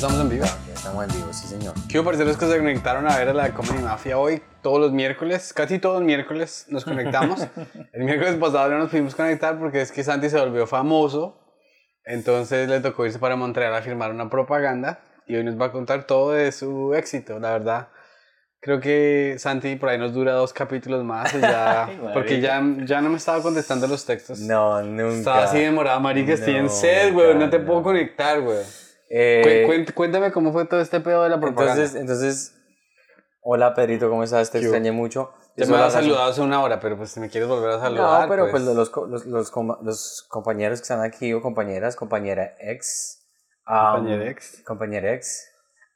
estamos en vivo. Ya estamos en vivo, sí señor. Quiero parceros que se conectaron a ver a la Comedy Mafia hoy, todos los miércoles, casi todos los miércoles nos conectamos. El miércoles pasado no nos pudimos conectar porque es que Santi se volvió famoso, entonces le tocó irse para Montreal a firmar una propaganda y hoy nos va a contar todo de su éxito, la verdad. Creo que Santi por ahí nos dura dos capítulos más ya, porque ya, ya no me estaba contestando los textos. No, nunca. Estaba así demorado, marica, estoy en No, sed, güey, no te no. puedo conectar, güey. Eh, Cu- cuént- Cuéntame cómo fue todo este pedo de la propaganda. entonces, entonces, hola Pedrito, ¿cómo estás? Te extrañé mucho. Eso me razón- saludado hace una hora, pero pues si me quieres volver a saludar. No, pero pues, los, co- los, los, los compañeros que están aquí, o compañeras, compañera ex. um, Compañera ex. Compañera ex.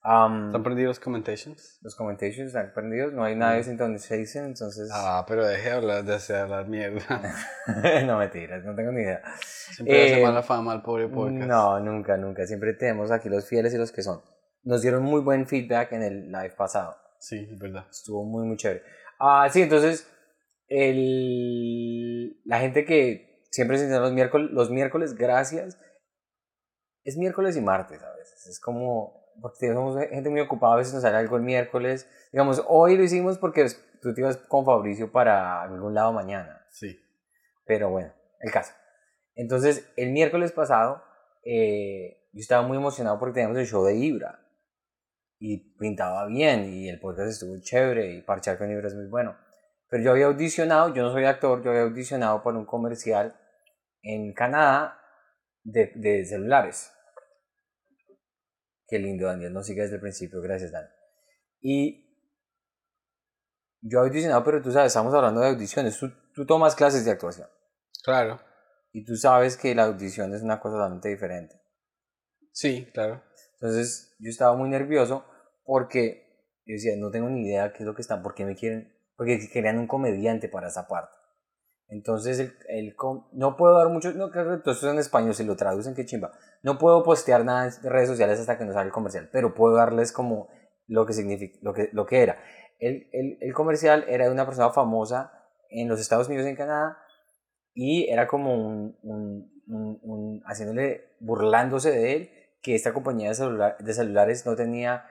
Um, ¿Están perdidos los commentations? los commentations están perdidos, no hay nada de synchronization, entonces... Ah, pero deje de hablar, de hacer hablar mierda. no mentiras, no tengo ni idea. Siempre le hace Eh, mala fama al pobre podcast. No, nunca, nunca. Siempre tenemos aquí los fieles y los que son. Nos dieron muy buen feedback en el live pasado. Sí, es verdad. Estuvo muy, muy chévere. Ah, sí, entonces, el, la gente que siempre se los miércoles, los miércoles, gracias. Es miércoles y martes a veces. Es como, porque somos gente muy ocupada, a veces nos sale algo el miércoles. Digamos, hoy lo hicimos porque tú te ibas con Fabricio para algún lado mañana. Sí. Pero bueno, el caso. Entonces, el miércoles pasado, eh, yo estaba muy emocionado porque teníamos el show de Ibra. Y pintaba bien, y el podcast estuvo chévere, y parchar con Ibra es muy bueno. Pero yo había audicionado, yo no soy actor, yo había audicionado para un comercial en Canadá de, de celulares. Qué lindo, Daniel, no sigue desde el principio, gracias, Dan. Y yo he audicionado, pero tú sabes, estamos hablando de audiciones, tú, tú tomas clases de actuación. Claro. Y tú sabes que la audición es una cosa totalmente diferente. Sí, claro. Entonces yo estaba muy nervioso porque yo decía, no tengo ni idea qué es lo que están, por qué me quieren, porque querían un comediante para esa parte. Entonces el, el no puedo dar mucho, no creo que todo esto es en español, si lo traducen, qué chimba. No puedo postear nada en redes sociales hasta que no salga el comercial, pero puedo darles como lo que significa, lo que, lo que era. El, el, el comercial era de una persona famosa en los Estados Unidos y en Canadá y era como un, un, un- un- haciéndole, burlándose de él, que esta compañía de, celular- de celulares no tenía,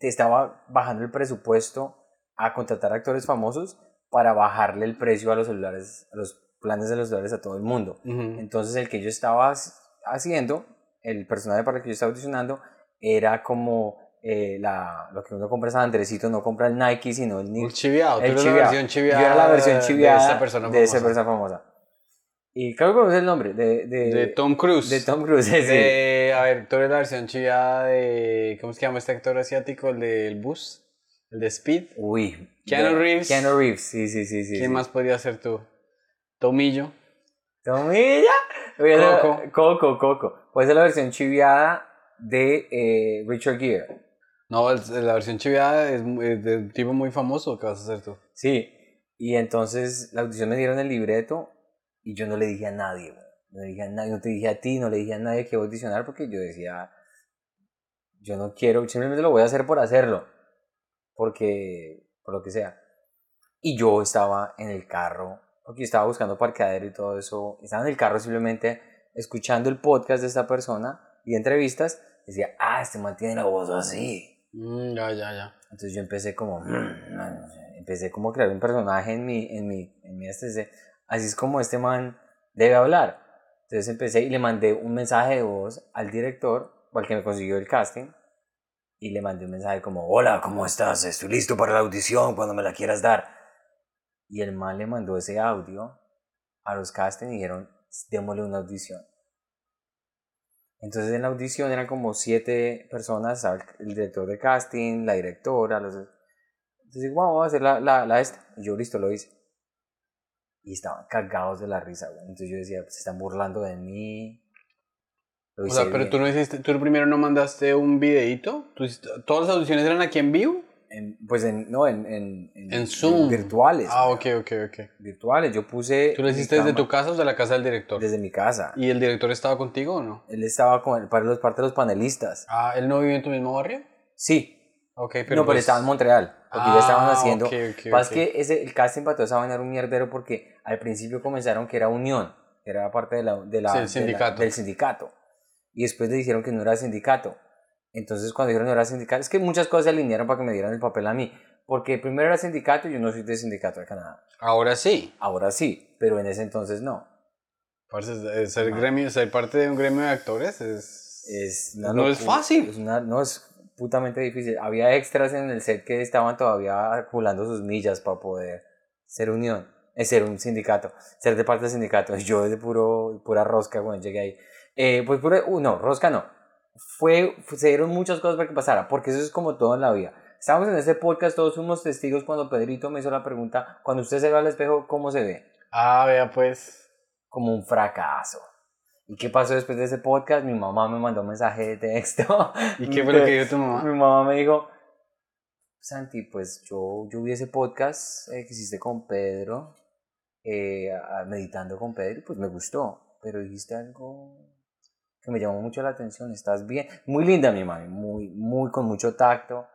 te estaba bajando el presupuesto a contratar actores famosos para bajarle el precio a los celulares, a los planes de los celulares a todo el mundo. Ujú. Entonces el que yo estaba hac- haciendo, el personaje para el que yo estaba audicionando, era como eh, la, lo que uno compra San Andresito, no compra el Nike, sino el, Ni- El chiviado. el chiviado. la versión chiviada. Yo era la versión chiviada de esa persona de esa famosa. persona famosa. Y creo que conoces el nombre, de, de, De Tom Cruise. de Tom Cruise. sí. De- a ver, tú eres la versión chiviada de. ¿Cómo se llama este actor asiático? El del bus. El de Speed. Uy. Keanu Reeves. Keanu Reeves, sí, sí, sí. sí ¿Quién sí. más podría ser tú? Tomillo. Tomilla. Voy Coco. Coco, Coco. Puede ser la versión chiviada de eh, Richard Gere. No, la versión chiviada es, es de un tipo muy famoso. ¿Qué vas a hacer tú? Sí. Y entonces la audición me dieron el libreto y yo no le dije a nadie. güey. No le dije a nadie, no te dije a ti, no le dije a nadie que iba a audicionar porque yo decía, yo no quiero, simplemente lo voy a hacer por hacerlo. Porque, por lo que sea. Y yo estaba en el carro, porque estaba buscando parqueadero y todo eso. Estaba en el carro simplemente escuchando el podcast de esta persona y entrevistas. Decía, ah, este man tiene la voz así. Mm, ya, ya, ya. Entonces yo empecé como, "Mm", empecé como a crear un personaje en mi, en mi, en mi este, así es como este man debe hablar. Entonces empecé y le mandé un mensaje de voz al director, o al que me consiguió el casting, y le mandé un mensaje como, hola, ¿cómo estás? Estoy listo para la audición cuando me la quieras dar. Y el man le mandó ese audio a los castings y dijeron, démosle una audición. Entonces en la audición eran como siete personas, el director de casting, la directora, los... Entonces "Bueno, vamos a hacer la, la, la esta. Y yo listo, lo hice. Y estaban cagados de la risa, güey. Entonces yo decía, se están burlando de mí. O sea, pero bien. tú no hiciste, tú primero no mandaste un videíto. ¿Tú hiciste- ¿Todas las audiciones eran aquí en vivo? En- pues en, no, en... En, En Zoom. virtuales. Ah, güey. ok, ok, ok. Virtuales. Yo puse... ¿Tú lo hiciste desde tu casa o de la casa del director? Desde mi casa. ¿Y el director estaba contigo o no? Él estaba con para los parte de los panelistas. Ah, ¿él no vive en tu mismo barrio? Sí. Ok, no, pero pero pues- estaba en Montreal. Porque ya estaban Ah, haciendo... ok, ok, Pasa ok. que ese, el casting para vaina era un mierdero porque al principio comenzaron que era unión, que era parte de la, de la- Sí, el de la- sindicato. del sindicato. Y después le dijeron que no era sindicato. Entonces cuando dijeron no era sindicato, es que muchas cosas se alinearon para que me dieran el papel a mí. Porque primero era sindicato y yo no soy de sindicato de Canadá. Ahora sí. Ahora sí, pero en ese entonces no. Parce, ser, gremio, ser parte de un gremio de actores es... Es no es fácil. Es una, no es putamente difícil. Había extras en el set que estaban todavía acumulando sus millas para poder ser unión, es ser un sindicato, ser de parte del sindicato. Yo de puro, pura rosca cuando llegué ahí. Eh, pues pura, uh, no, rosca no. Fue, se dieron muchas cosas para que pasara, porque eso es como todo en la vida. Estábamos en ese podcast, todos fuimos testigos cuando Pedrito me hizo la pregunta, cuando usted se ve al espejo, ¿cómo se ve? Ah, vea pues. Como un fracaso. ¿Y qué pasó después de ese podcast? Mi mamá me mandó un mensaje de texto. ¿Y qué fue lo que dijo tu mamá? Mi mamá me dijo, Santi, pues yo, yo vi ese podcast eh, que hiciste con Pedro, eh, meditando con Pedro, pues me gustó, pero dijiste algo que me llamó mucho la atención, estás bien, muy linda mi mami, muy, muy con mucho tacto,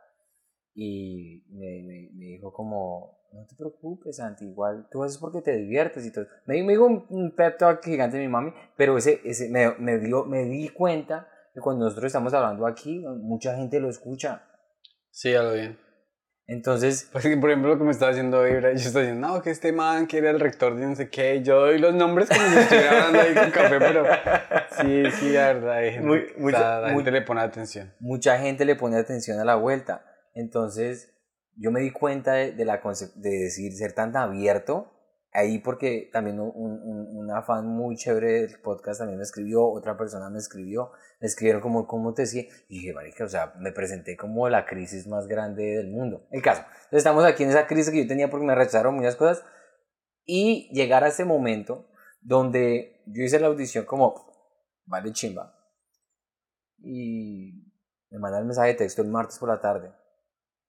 y me, me, dijo como, no te preocupes, Santi, igual tú haces porque te diviertes y todo. Me, me dijo un, un pep talk gigante mi mami, pero ese, ese me, me, dio, me di cuenta que cuando nosotros estamos hablando aquí, mucha gente lo escucha. Sí, ya lo bien. Entonces. Pues, por ejemplo, lo que me estaba diciendo Ibra, yo estoy diciendo, no, que este man quiere el rector de no sé qué, yo doy los nombres como si estuviera hablando ahí con café, pero sí, sí, la verdad, hay gente, mucha, la gente le pone atención. Mucha gente le pone atención a la vuelta. Entonces, yo me di cuenta de, de la de decir, ser tan abierto, ahí porque también un, un, una fan muy chévere del podcast también me escribió, otra persona me escribió, me escribieron como, ¿cómo te decía? Y dije, marica, o sea, me presenté como la crisis más grande del mundo. El caso. Entonces estamos aquí en esa crisis que yo tenía porque me rechazaron muchas cosas y llegar a ese momento donde yo hice la audición como, vale chimba. Y me mandaron el mensaje de texto el martes por la tarde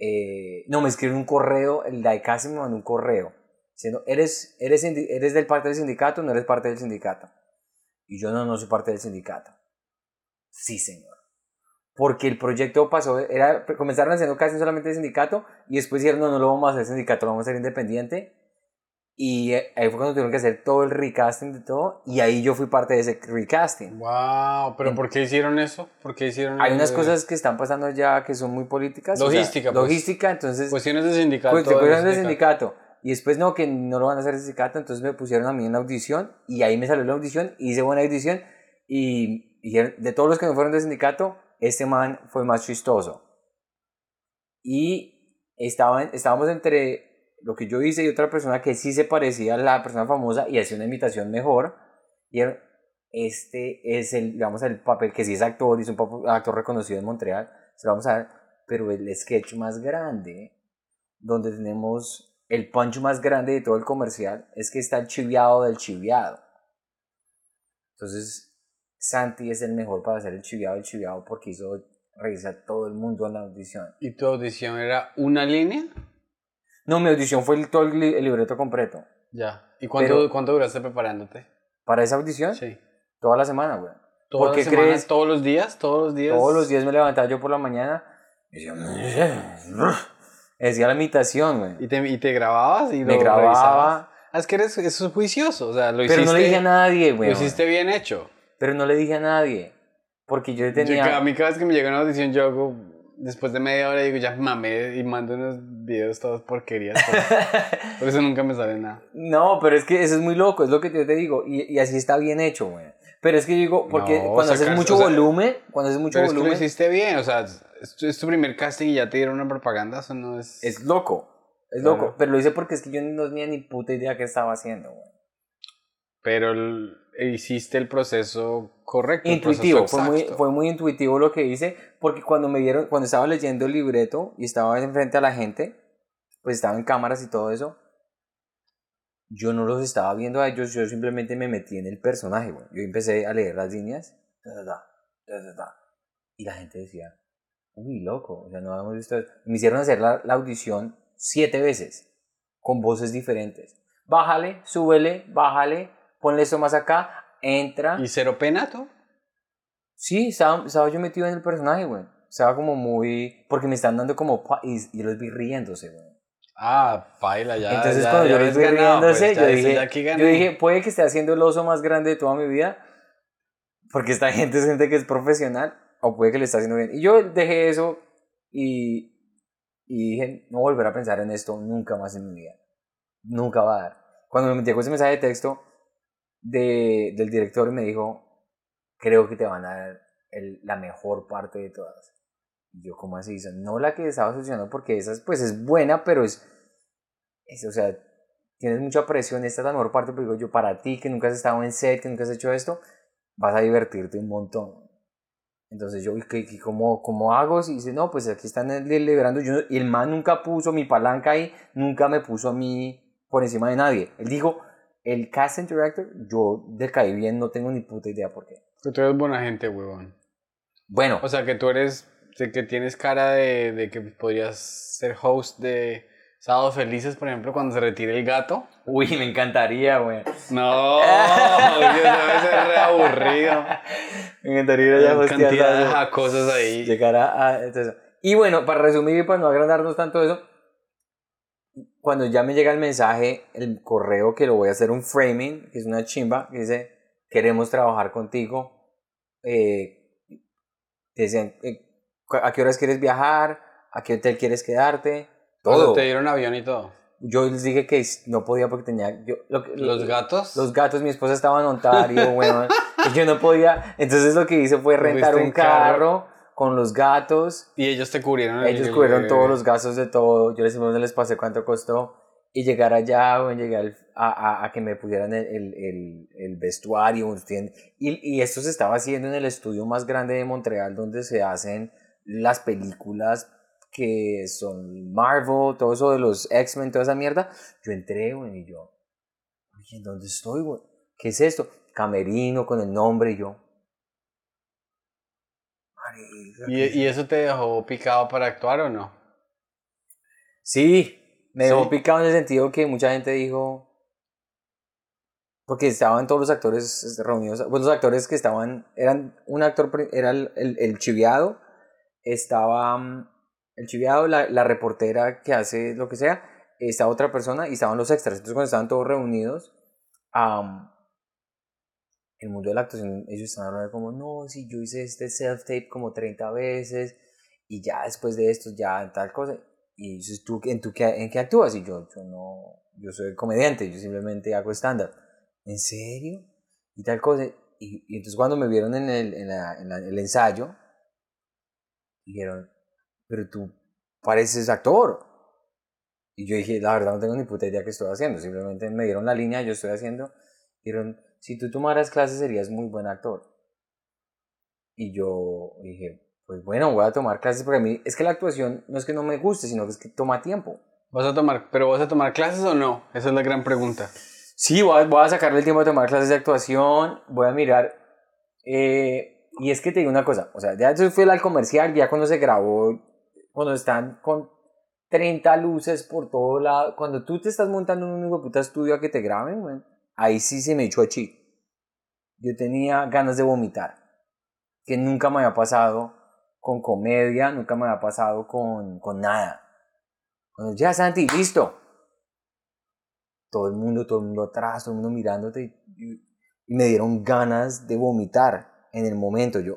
eh, no, me escribió un correo, el casi me mandó un correo, diciendo, ¿eres, eres, ¿eres del parte del sindicato o no eres parte del sindicato? Y yo no, no soy parte del sindicato. Sí, señor. Porque el proyecto pasó, era, comenzaron haciendo casi solamente el sindicato y después dijeron, no, no lo vamos a hacer sindicato, lo vamos a hacer independiente. Y eh, ahí fue cuando tuvieron que hacer todo el recasting de todo. Y ahí yo fui parte de ese recasting. ¡Wow! ¿Pero por qué hicieron eso? ¿Por qué hicieron Hay unas cosas que están pasando ya que son muy políticas. Logística. pues. Logística, entonces. Cuestiones de sindicato. Pues, cuestiones de sindicato. Y después no, que no lo van a hacer de sindicato. Entonces me pusieron a mí en la audición. Y ahí me salió la audición. Hice buena audición. Y, y de todos los que me fueron de sindicato, este man fue más chistoso. Y estaban, estábamos entre lo que yo hice y otra persona que sí se parecía a la persona famosa y hacía una imitación mejor. Y este es el, digamos, el papel que sí es actor, y es un actor reconocido en Montreal, se lo vamos a pero el sketch más grande, donde tenemos el punch más grande de todo el comercial, es que está el chiviado del chiviado. Entonces, Santi es el mejor para hacer el chiviado del chiviado porque hizo reírse a todo el mundo en la audición. ¿Y tu audición era una línea? No, mi audición fue el, todo el, libreto completo. Ya. ¿Y cuánto, cuánto duraste preparándote? ¿Para esa audición? Sí. Toda la semana, güey. ¿Toda la semana, crees? ¿Todos los días? ¿Todos los días? Todos los días me levantaba yo por la mañana y decía, la imitación, güey. ¿Y te, ¿Y te grababas? Y me grababa. Ah, es que eres, eso es juicioso, o sea, lo hiciste... Pero no le dije a nadie, güey. Lo hiciste bien hecho. Pero no le dije a nadie, porque yo tenía... a mí cada vez que me llega una audición yo hago después de media hora digo, ya mamé y mando unos videos todos porquerías. Por, eso nunca me sale nada. No, pero es que eso es muy loco, es lo que yo te digo. Y, y así está bien hecho, güey. Pero es que yo digo, porque cuando haces mucho volumen, cuando haces mucho pero volumen. Es que lo hiciste bien, o sea, es, tu primer casting y ya te dieron una propaganda, eso no es. Es loco, es loco. Pero lo hice porque es que yo no tenía ni puta idea qué estaba haciendo, güey. Pero hiciste el proceso correcto. Intuitivo, fue, muy, fue muy intuitivo lo que hice, porque cuando me vieron, cuando estaba leyendo el libreto y estaba enfrente a la gente, pues estaba en cámaras y todo eso, yo no los estaba viendo a ellos, yo simplemente me metí en el personaje, Yo empecé a leer las líneas, y la gente decía, uy, loco, o sea, no habíamos visto Me hicieron hacer la, la audición siete veces, con voces diferentes. Bájale, súbele, bájale, ponle esto más acá, entra. ¿Y cero penato? Sí, estaba, yo metido en el personaje, güey. Estaba como muy... Porque me están dando como... Y, yo los vi riéndose, güey. Ah, baila ya. Entonces cuando yo los vi riéndose, pues, yo, dije, yo dije, puede que esté haciendo el oso más grande de toda mi vida, porque esta gente es gente que es profesional, o puede que le está haciendo bien. Y yo dejé eso y, y dije, no volver a pensar en esto nunca más en mi vida. Nunca va a dar. Cuando me llegó ese mensaje de texto de, del director me dijo, creo que te van a dar la mejor parte de todas. Y yo, ¿cómo así? No la que estaba solucionando porque esa pues es buena, pero es, es, o sea, tienes mucha presión, esta es la mejor parte, pero digo yo, para ti que nunca has estado en set, que nunca has hecho esto, vas a divertirte un montón. Entonces yo, ¿y cómo, cómo hago? Y dice, no, pues aquí están liberando. Yo, y el man nunca puso mi palanca ahí, nunca me puso a mí por encima de nadie. Él dijo, el casting director, yo decaí bien, no tengo ni puta idea por qué. Pero tú eres buena gente, huevón. Bueno. O sea, que tú eres, que tienes cara de, de que podrías ser host de Sábados Felices, por ejemplo, cuando se retire el gato. Uy, me encantaría, güey. No, Dios, debe ser re aburrido. Me encantaría ir allá cantidad de cosas ahí. Llegar a, a entonces, y bueno, para resumir y para no agrandarnos tanto eso, cuando ya me llega el mensaje, el correo que lo voy a hacer un framing, que es una chimba, que dice, queremos trabajar contigo. Eh, decían, eh, ¿a qué horas quieres viajar? ¿A qué hotel quieres quedarte? Todo. te dieron avión y todo. Yo les dije que no podía porque tenía... Yo, ¿Los gatos? Los gatos, mi esposa estaba en Ontario, bueno, yo no podía. Entonces lo que hice fue rentar un carro, con los gatos. Y ellos te cubrieron. Ellos cubrieron todos los gastos de todo. Yo les, les pasé cuánto costó. Y llegar allá, bueno, llegar a, a, que me pudieran el, el, el, vestuario. Y, y esto se estaba haciendo en el estudio más grande de Montreal, donde se hacen las películas que son Marvel, todo eso de los X-Men, toda esa mierda. Yo entré, güey, y yo, oye, ¿dónde estoy, güey? ¿Qué es esto? Camerino con el nombre y yo. ¿Y, ¿Y, eso te dejó picado para actuar o no? Sí, me dejó picado en el sentido que mucha gente dijo. Porque estaban todos los actores reunidos. Pues los actores que estaban. Eran un actor. Era el, el, el chiviado. Estaba mm, el chiviado, la, la, reportera que hace lo que sea, está otra persona y estaban los extras. Entonces cuando estaban todos reunidos, um, el mundo de la actuación, ellos estaban hablando como, no, si yo hice este self-tape como 30 veces y ya después de esto ya tal cosa. Y dices, ¿tú, en, tú, ¿en qué actúas? Y yo, yo no, yo soy comediante, yo simplemente hago stand-up. ¿En serio? Y tal cosa. Y, y, entonces cuando me vieron en el, en, la, en el ensayo, dijeron, pero tú pareces actor. Y yo dije, la verdad no tengo ni puta idea qué estoy haciendo. Simplemente me dieron la línea, yo estoy haciendo. Dijeron, si tú tomaras clases serías muy buen actor. Y yo dije, pues bueno, voy a tomar clases porque a mí es que la actuación no es que no me guste, sino que es que toma tiempo. ¿Vas a tomar, pero vas a tomar clases o no? Esa es la gran pregunta. Sí, voy a, voy a sacarle el tiempo de tomar clases de actuación, voy a mirar. Eh, y es que te digo una cosa, o sea, ya eso fue al comercial, ya cuando se grabó cuando están con 30 luces por todo lado, cuando tú te estás montando un único puta estudio a que te graben, ahí sí se me echó a chi. Yo tenía ganas de vomitar, que nunca me había pasado con comedia, nunca me había pasado con, con nada. Cuando ya Santi, listo. Todo el mundo, todo el mundo atrás, todo el mundo mirándote y, me dieron ganas de vomitar en el momento. Yo,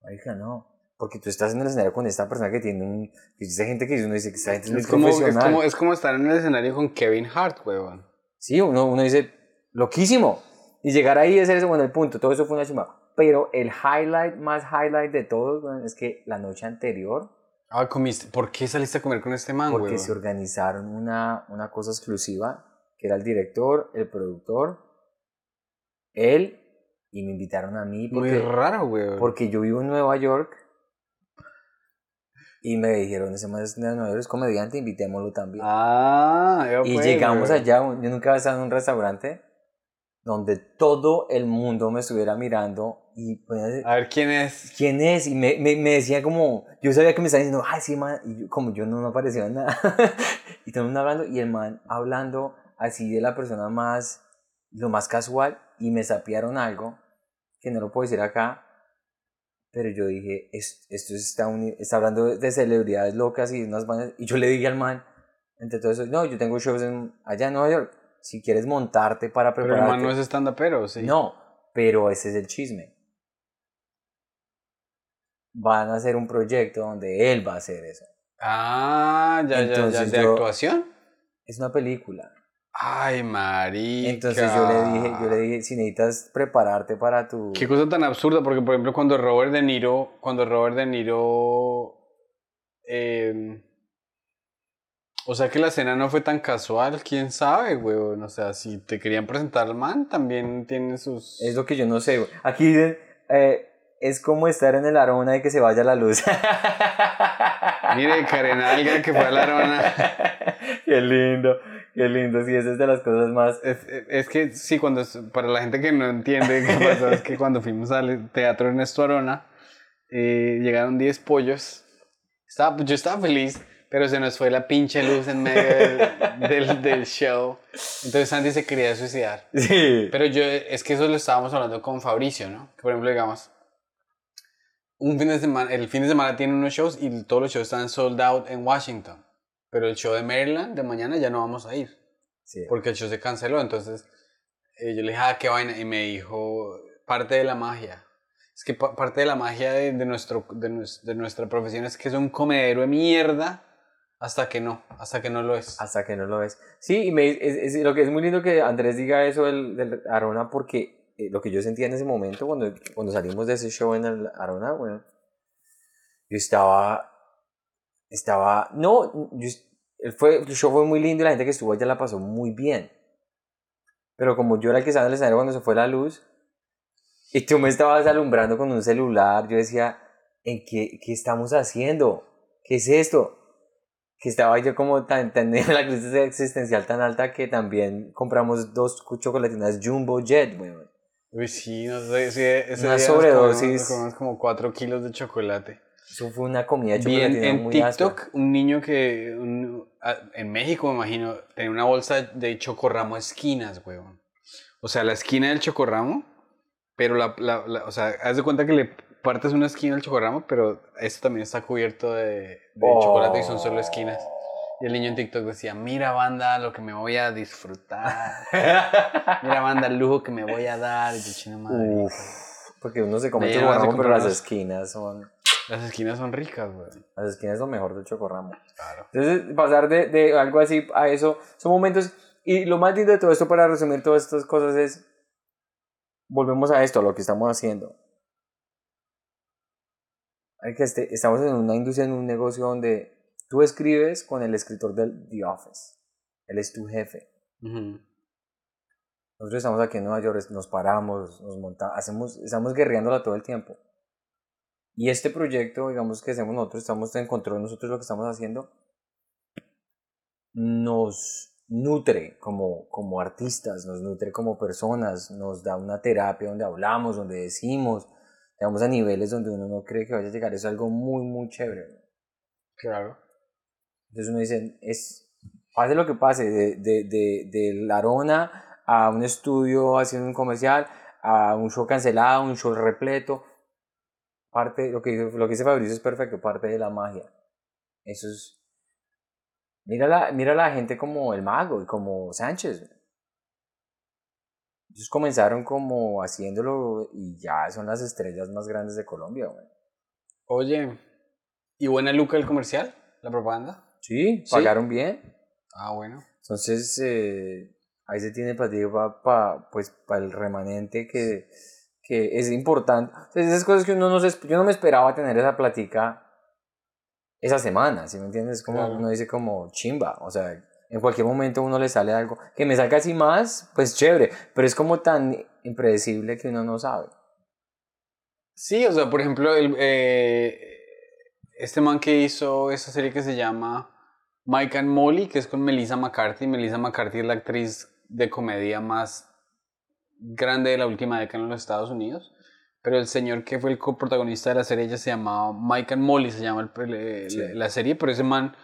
marica, no porque tú estás en el escenario con esta persona que tiene un... Que dice gente que uno dice que esta gente es muy como, profesional. Es como, es como estar en el escenario con Kevin Hart, weón. Sí, uno, uno dice, loquísimo. Y llegar ahí es ese, bueno, el punto, todo eso fue una chimba. Pero el highlight, más highlight de todo, es que la noche anterior... Ah, comiste. ¿Por qué saliste a comer con este man, Porque se organizaron una, una cosa exclusiva, que era el director, el productor, él, y me invitaron a mí. Porque, Muy raro, weón. Porque yo vivo en Nueva York y me dijeron, ese más de Nueva York es comediante, invitémoslo también. Ah, Y llegamos allá, yo nunca había estado en un restaurante donde todo el mundo me estuviera mirando y pues, a ver quién es quién es y me, me, me, decía como yo sabía que me estaba diciendo ay sí man y como yo no me aparecía nada. Y todo el mundo hablando y el man hablando así de la persona más lo más casual y me sapearon algo que no lo puedo decir acá pero yo dije, esto está, está hablando de celebridades locas y unas bandas. Y yo le dije al man, entre todo eso, no, yo tengo shows en, allá en Nueva York. Si quieres montarte para prepararte. Pero el man no es stand pero sí. No, pero ese es el chisme. van a hacer un proyecto donde él va a hacer eso. Ah, ya, ya, ya. ¿De actuación? Es una película. Ay, marica. Entonces yo le dije, yo le dije, si necesitas prepararte para tu... Qué cosa tan absurda, porque por ejemplo cuando Robert De Niro, cuando Robert De Niro... Eh, o sea que la escena no fue tan casual, quién sabe, weón. O sea, si te querían presentar al man, también tiene sus. Es lo que yo no sé, güey. Aquí dicen, eh, es como estar en el arona y que se vaya la luz. Mire, Karen Alga que fue a la arona. qué lindo, qué lindo. Sí, esa es de las cosas más. Es, es que sí, cuando. Para la gente que no entiende qué pasó, es que cuando fuimos al teatro Ernesto Arona, eh, llegaron 10 pollos. Estaba, yo estaba feliz pero se nos fue la pinche luz en medio del, del, show. Entonces Sandy se quería suicidar. Sí. Pero yo, es que eso lo estábamos hablando con Fabricio, ¿no? Que por ejemplo, digamos, un fin de semana, el fin de semana tiene unos shows y todos los shows están sold out en Washington. Pero el show de Maryland de mañana ya no vamos a ir. Sí. Porque el show se canceló. Entonces eh, yo le dije, ah, qué vaina. Y me dijo, parte de la magia. Es que parte de la magia de, de nuestro, de, de nuestra profesión es que es un comedero de mierda hasta que no, hasta que no lo es. Hasta que no lo es. Sí, y me, es, lo que es muy lindo que Andrés diga eso del, del Arona, porque eh, lo que yo sentía en ese momento, cuando, cuando salimos de ese show en el Arona, bueno, yo estaba, estaba, no, yo, fue, el show fue muy lindo y la gente que estuvo allá la pasó muy bien. Pero como yo era el que estaba en el escenario cuando se fue la luz, y tú me estabas alumbrando con un celular, yo decía, ¿en qué, qué estamos haciendo? ¿Qué es esto? que estaba yo como tan, tan en la crisis existencial tan alta que también compramos dos chocolatinas Jumbo Jet, weón. Uy, sí, no sé, sí, ese una sobredosis. Comimos, como cuatro kilos de chocolate. Eso fue una comida de chocolatina en, TikTok, un niño que, un, en México me imagino, tenía una bolsa de chocorramo esquinas, weón. O sea, la esquina del chocorramo, pero la, la, la o sea, haz de cuenta que le partes una esquina del chocorramo, pero esto también está cubierto de, chocolate y son solo esquinas. Y el niño en TikTok decía, mira banda, lo que me voy a disfrutar. mira banda, el lujo que me voy a dar. Y yo, chino madre. porque uno se come chocorramo, pero las esquinas son... Las esquinas son ricas, güey. Las esquinas son mejor del chocorramo. Claro. Entonces, pasar de, de algo así a eso, son momentos... Y lo más lindo de todo esto, para resumir todas estas cosas, es... Volvemos a esto, a lo que estamos haciendo que este, estamos en una industria, en un negocio donde tú escribes con el escritor del The Office. Él es tu jefe. Nosotros estamos aquí en Nueva York, nos paramos, nos montamos, hacemos, estamos guerreándola todo el tiempo. Y este proyecto, digamos que hacemos nosotros, estamos en control nosotros lo que estamos haciendo, nos nutre como, como artistas, nos nutre como personas, nos da una terapia donde hablamos, donde decimos, digamos, a niveles donde uno no cree que vaya a llegar. Es algo muy, muy chévere. Claro. Entonces uno dice, es, pase lo que pase, de, de, de, de la Arona a un estudio haciendo un comercial, a un show cancelado, un show repleto, parte, lo que, lo que dice Fabricio es perfecto, parte de la magia. Eso es... Mira la, mira la gente como el mago y como Sánchez. Ellos comenzaron como haciéndolo y ya son las estrellas más grandes de Colombia, güey. Oye, ¿y buena luca el comercial? ¿La propaganda? Sí, pagaron bien. Ah, bueno. Entonces, eh, ahí se tiene para pa, pues, para el remanente que, que es importante. Entonces, esas cosas que uno no se, yo no me esperaba tener esa plática esa semana, ¿sí me entiendes? Como uno dice como chimba, o sea, en cualquier momento uno le sale algo. Que me salga así más, pues chévere, pero es como tan impredecible que uno no sabe. Sí, o sea, por ejemplo, el, eh, este man que hizo esa serie que se llama Mike and Molly, que es con Melissa McCarthy. Melissa McCarthy es la actriz de comedia más grande de la última década en los Estados Unidos. Pero el señor que fue el coprotagonista de la serie, ella se llamaba Mike and Molly, se llama la, serie, pero ese man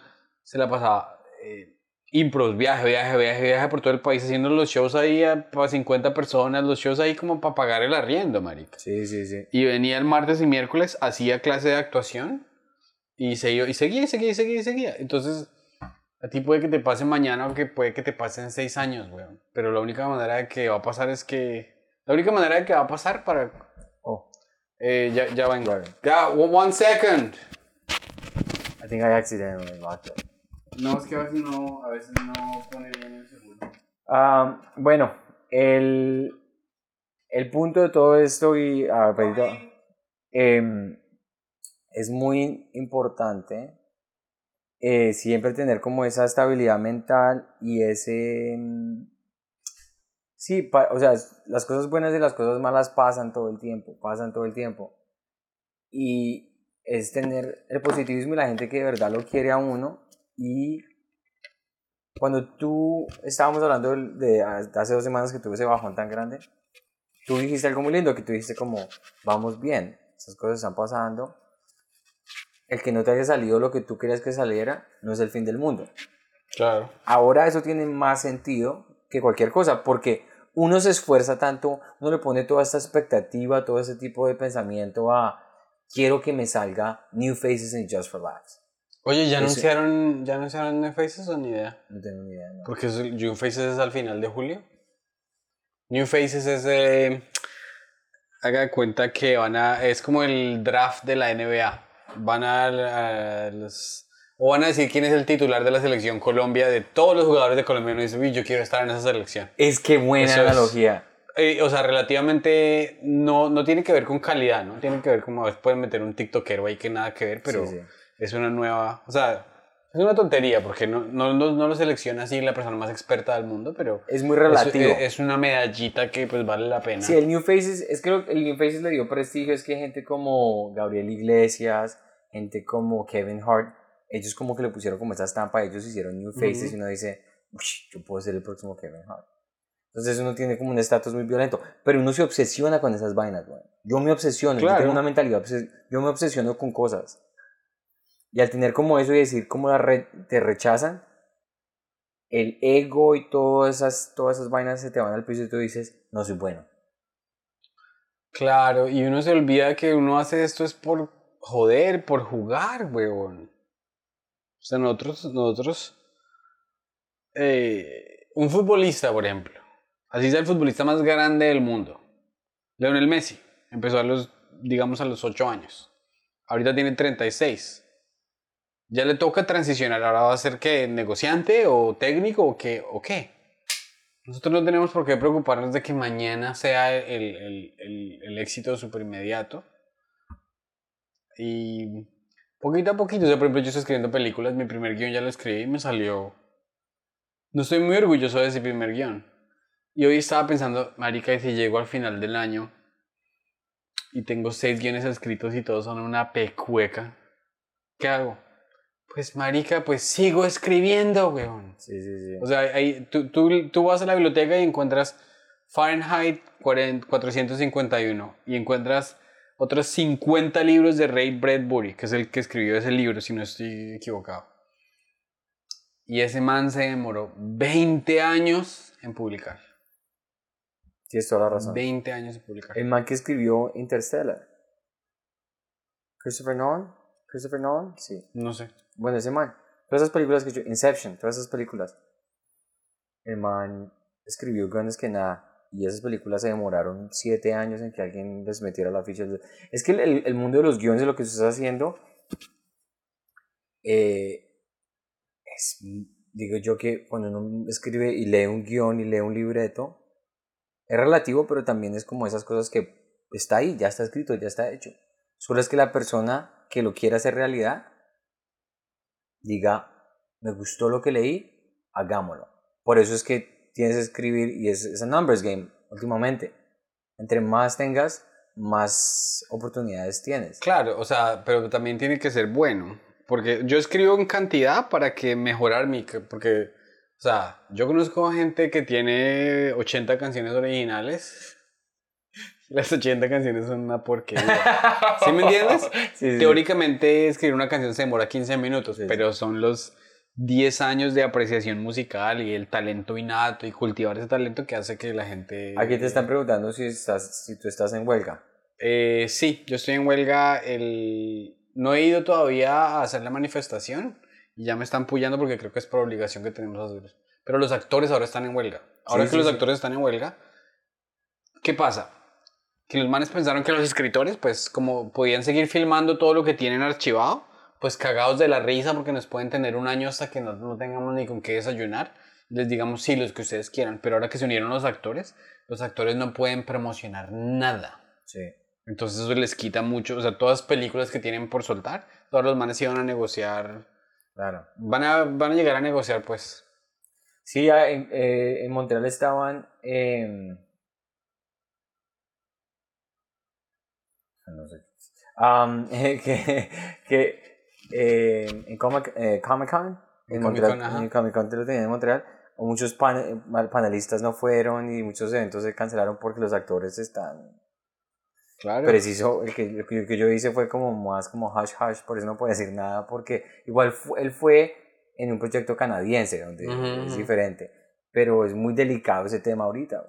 se la pasaba eh, impros, viaje, viaje, viaje, viaje por todo el país haciendo los shows ahí para 50 personas, los shows ahí como para pagar el arriendo, marica. Sí, sí, sí. Y venía el martes y miércoles, hacía clase de actuación y, se, y seguía, y seguía, y seguía, y seguía. Entonces, a ti puede que te pase mañana o que puede que te pase en seis años, weón. Pero la única manera de que va a pasar es que... La única manera de que va a pasar para... Oh, Eh, ya, ya vengo. Right. Ya, one one second. I think I accidentally locked it. No, es que a veces no, a veces no pone bien el seguro. Um, bueno, el, el punto de todo esto y a ver, Pedrito, em, es muy importante eh, siempre tener como esa estabilidad mental y ese... mm, Sí, pa- o sea, las cosas buenas y las cosas malas pasan todo el tiempo, pasan todo el tiempo. Y es tener el positivismo y la gente que de verdad lo quiere a uno. Y cuando tú estábamos hablando del- de, hace dos semanas que tuve ese bajón tan grande, tú dijiste algo muy lindo, que tú dijiste como, vamos bien, esas cosas están pasando. El que no te haya salido lo que tú querías que saliera no es el fin del mundo. Claro. Ahora eso tiene más sentido que cualquier cosa, porque uno se esfuerza tanto, uno le pone toda esta expectativa, todo ese tipo de pensamiento a quiero que me salga New Faces en Just for Laughs. Oye, ¿ya anunciaron, ¿ya anunciaron New Faces o ni idea? No tengo ni idea. ¿no? Porque eso- New Faces es al final de julio. New Faces es eh, haga de cuenta que van a es como el draft de la NBA. Van a, a los o van a decir quién es el titular de la selección Colombia de todos los jugadores de Colombia. Uno dice, "Uy, yo quiero estar en esa selección. Es que buena Eso es. analogía. Eh, o sea, relativamente no, no tiene que ver con calidad, ¿no? Tiene que ver como a veces pueden meter un TikTokero ahí que nada que ver, pero Sí, sí. es una nueva, o sea, es una tontería porque no, no, no, no lo selecciona así la persona más experta del mundo, pero Es muy relativo. es una medallita que pues vale la pena. Sí, el New Faces, es que el New Faces le dio prestigio, es que gente como Gabriel Iglesias, gente como Kevin Hart, ellos como que le pusieron como esa estampa, ellos hicieron New Faces y uno dice, "Uy, yo puedo ser el próximo Kevin Hart. Entonces uno tiene como un estatus muy violento, pero uno se obsesiona con esas vainas, güey. Yo me obsesiono, yo tengo una mentalidad, yo me obsesiono con cosas. Y al tener como eso y decir cómo la re- te rechazan, el ego y todas esas, todas esas vainas se te van al piso y tú dices, no soy bueno. Claro, y uno se olvida que uno hace esto es por joder, por jugar, weón. O sea, nosotros, nosotros, eh, un futbolista, por ejemplo, así sea el futbolista más grande del mundo, Leonel Messi, empezó a los, digamos, a los 8 años. Ahorita tiene 36. Ya le toca transicionar, ahora va a ser que negociante o técnico o qué, o qué. Nosotros no tenemos por qué preocuparnos de que mañana sea el, el, el, éxito súper inmediato. Y poquito a poquito, o sea, por ejemplo, yo estoy escribiendo películas, mi primer guion ya lo escribí y me salió... No estoy muy orgulloso de ese primer guion. Y hoy estaba pensando, marica, y si llego al final del año y tengo seis guiones escritos y todos son una pecueca, ¿qué hago? Pues, marica, pues sigo escribiendo, weón. Sí, sí, sí. O sea, ahí, tú, tú, tú vas a la biblioteca y encuentras Fahrenheit 40 451 y encuentras otros 50 libros de Ray Bradbury, que es el que escribió ese libro, si no estoy equivocado. Y ese man se demoró 20 años en publicar. Tienes toda la razón. 20 años en publicar. El man que escribió Interstellar. Christopher Nolan. Christopher Nolan, sí. No sé. Bueno, ese man. Todas esas películas que yo. Inception, todas esas películas. El man escribió guiones que nada. Y esas películas se demoraron siete años en que alguien les metiera la ficha. Es que el, el- mundo de los guiones, lo que tú estás haciendo, eh, es, digo yo que cuando uno escribe y lee un guion y lee un libreto, es relativo, pero también es como esas cosas que está ahí, ya está escrito, ya está hecho. Solo es que la persona que lo quiera hacer realidad diga, me gustó lo que leí, hagámoslo. Por eso es que tienes que escribir y es, es a numbers game últimamente. Entre más tengas, más oportunidades tienes. Claro, o sea, pero también tiene que ser bueno. Porque yo escribo en cantidad para que mejorar mi... Porque, o sea, yo conozco gente que tiene 80 canciones originales. Las 80 canciones son una porquería. ¿Sí me entiendes? Sí, sí. Teóricamente escribir una canción se demora 15 minutos, Sí, sí. pero son los 10 años de apreciación musical y el talento innato y cultivar ese talento que hace que la gente... Aquí te están preguntando si, estás, si tú estás en huelga. Eh, sí, yo estoy en huelga. El... No he ido todavía a hacer la manifestación y ya me están puyando porque creo que es por obligación que tenemos hacer. Pero los actores ahora están en huelga. Ahora Sí, que sí, los sí. actores están en huelga, ¿qué pasa? Que los manes pensaron que los escritores, pues como podían seguir filmando todo lo que tienen archivado, pues cagados de la risa porque nos pueden tener un año hasta que no, no tengamos ni con qué desayunar. Les digamos sí, los que ustedes quieran, pero ahora que se unieron los actores, los actores no pueden promocionar nada. Sí. Entonces eso les quita mucho, o sea, todas las películas que tienen por soltar, todos los manes iban a negociar, Claro. van a, van a llegar a negociar pues. Sí, en, eh, en Montreal estaban. em, no sé. Am, que que eh, en Comic, eh, Comic Con, en Montreal, Comic-Con, ajá. en Comic Con te lo tenían en Montreal, muchos pane- panelistas no fueron y muchos eventos se cancelaron porque los actores están. Claro. Preciso, el que, el que- yo hice fue como más como hash hash, por eso no puedo decir nada, porque igual él fue en un proyecto canadiense, donde Ujú, es ujú. diferente, pero es muy delicado ese tema ahorita.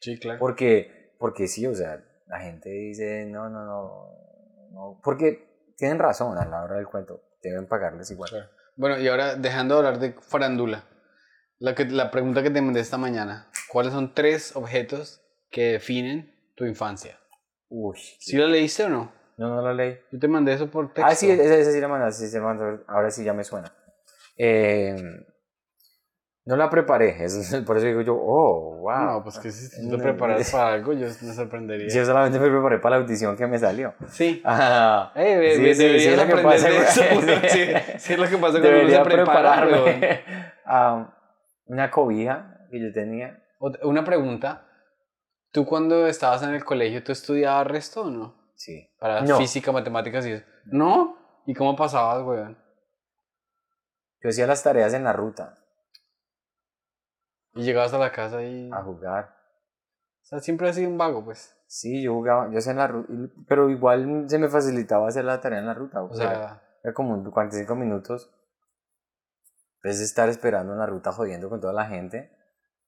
Sí, claro. porque, porque sí, o sea, la gente dice, no, no, no, no, porque tienen razón a la hora del cuento, deben pagarles igual. Bueno, y ahora dejando de hablar de farándula, la, que, la pregunta que te mandé esta mañana, ¿cuáles son tres objetos que definen tu infancia? Uy, ¿Sí la leíste o no? no, no la leí. Yo te mandé eso por texto. Ah, sí, esa, esa sí la mandaste, sí ahora sí ya me suena. Eh, no la preparé, eso es- por eso digo yo, oh, wow. No, pues que si tú te preparas para algo, yo me sorprendería. Yo solamente me preparé para la audición que me salió. Sí. Ah, ve- Sí, sí, sí, es lo que pasa, eso. Sí. Sí, es lo que pasa cuando uno prepararme. Ah, una cobija que yo tenía. Una pregunta. ¿Tú cuando estabas en el colegio, tú estudiabas resto o no? Sí. Para No. física, matemáticas y eso. ¿No? ¿Y cómo pasabas, weón? Yo hacía las tareas en la ruta Y llegabas a la casa y... a jugar. O sea, siempre has sido un vago, pues. Sí, yo jugaba, yo hacía en la ruta, pero igual se me facilitaba hacer la tarea en la ruta. O sea, Era como un 45 minutos. En vez de estar esperando en la ruta jodiendo con toda la gente,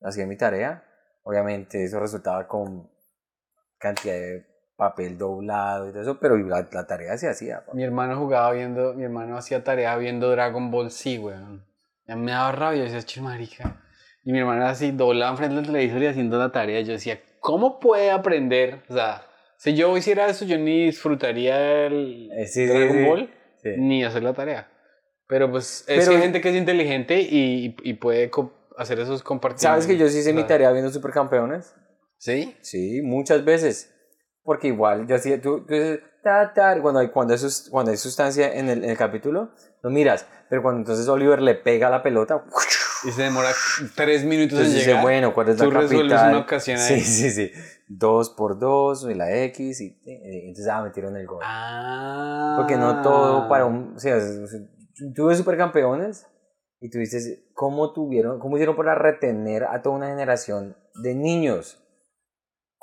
hacía mi tarea. Obviamente eso resultaba con cantidad de papel doblado y todo eso, pero la, la tarea se hacía. mi hermano jugaba viendo... Mi hermano hacía tarea viendo Dragon Ball Z, weón. Ya me daba rabia. Yo decía, "Che, marica. Y mi hermano era así, doblado enfrente del televisor y haciendo la tarea. Yo decía, ¿cómo puede aprender? O sea, si yo hiciera eso, yo ni disfrutaría el Eh, sí, Dragon sí. Ball. Sí. ni hacer la tarea. Pero pues es Pero- que hay gente que es inteligente y, y puede hacer esos compartidos. ¿Sabes que yo sí hice mi tarea viendo Supercampeones? ¿Sí? Sí, muchas veces. Porque igual, yo hacía, tú, tú dices, ta, ta, cuando hay, cuando hay, cuando hay sustancia en el, en el capítulo, lo miras. Pero cuando entonces Oliver le pega la pelota, Y se demora tres minutos entonces en dice, bueno, ¿cuál es la Tú resuelves capital? una ocasión ahí. Sí, sí, sí. Dos por dos, y la X, y, y entonces, ah, metieron el gol. Ah. Porque no todo para un... O sea, tuve supercampeones y tú dices, ¿cómo tuvieron, cómo hicieron para retener a toda una generación de niños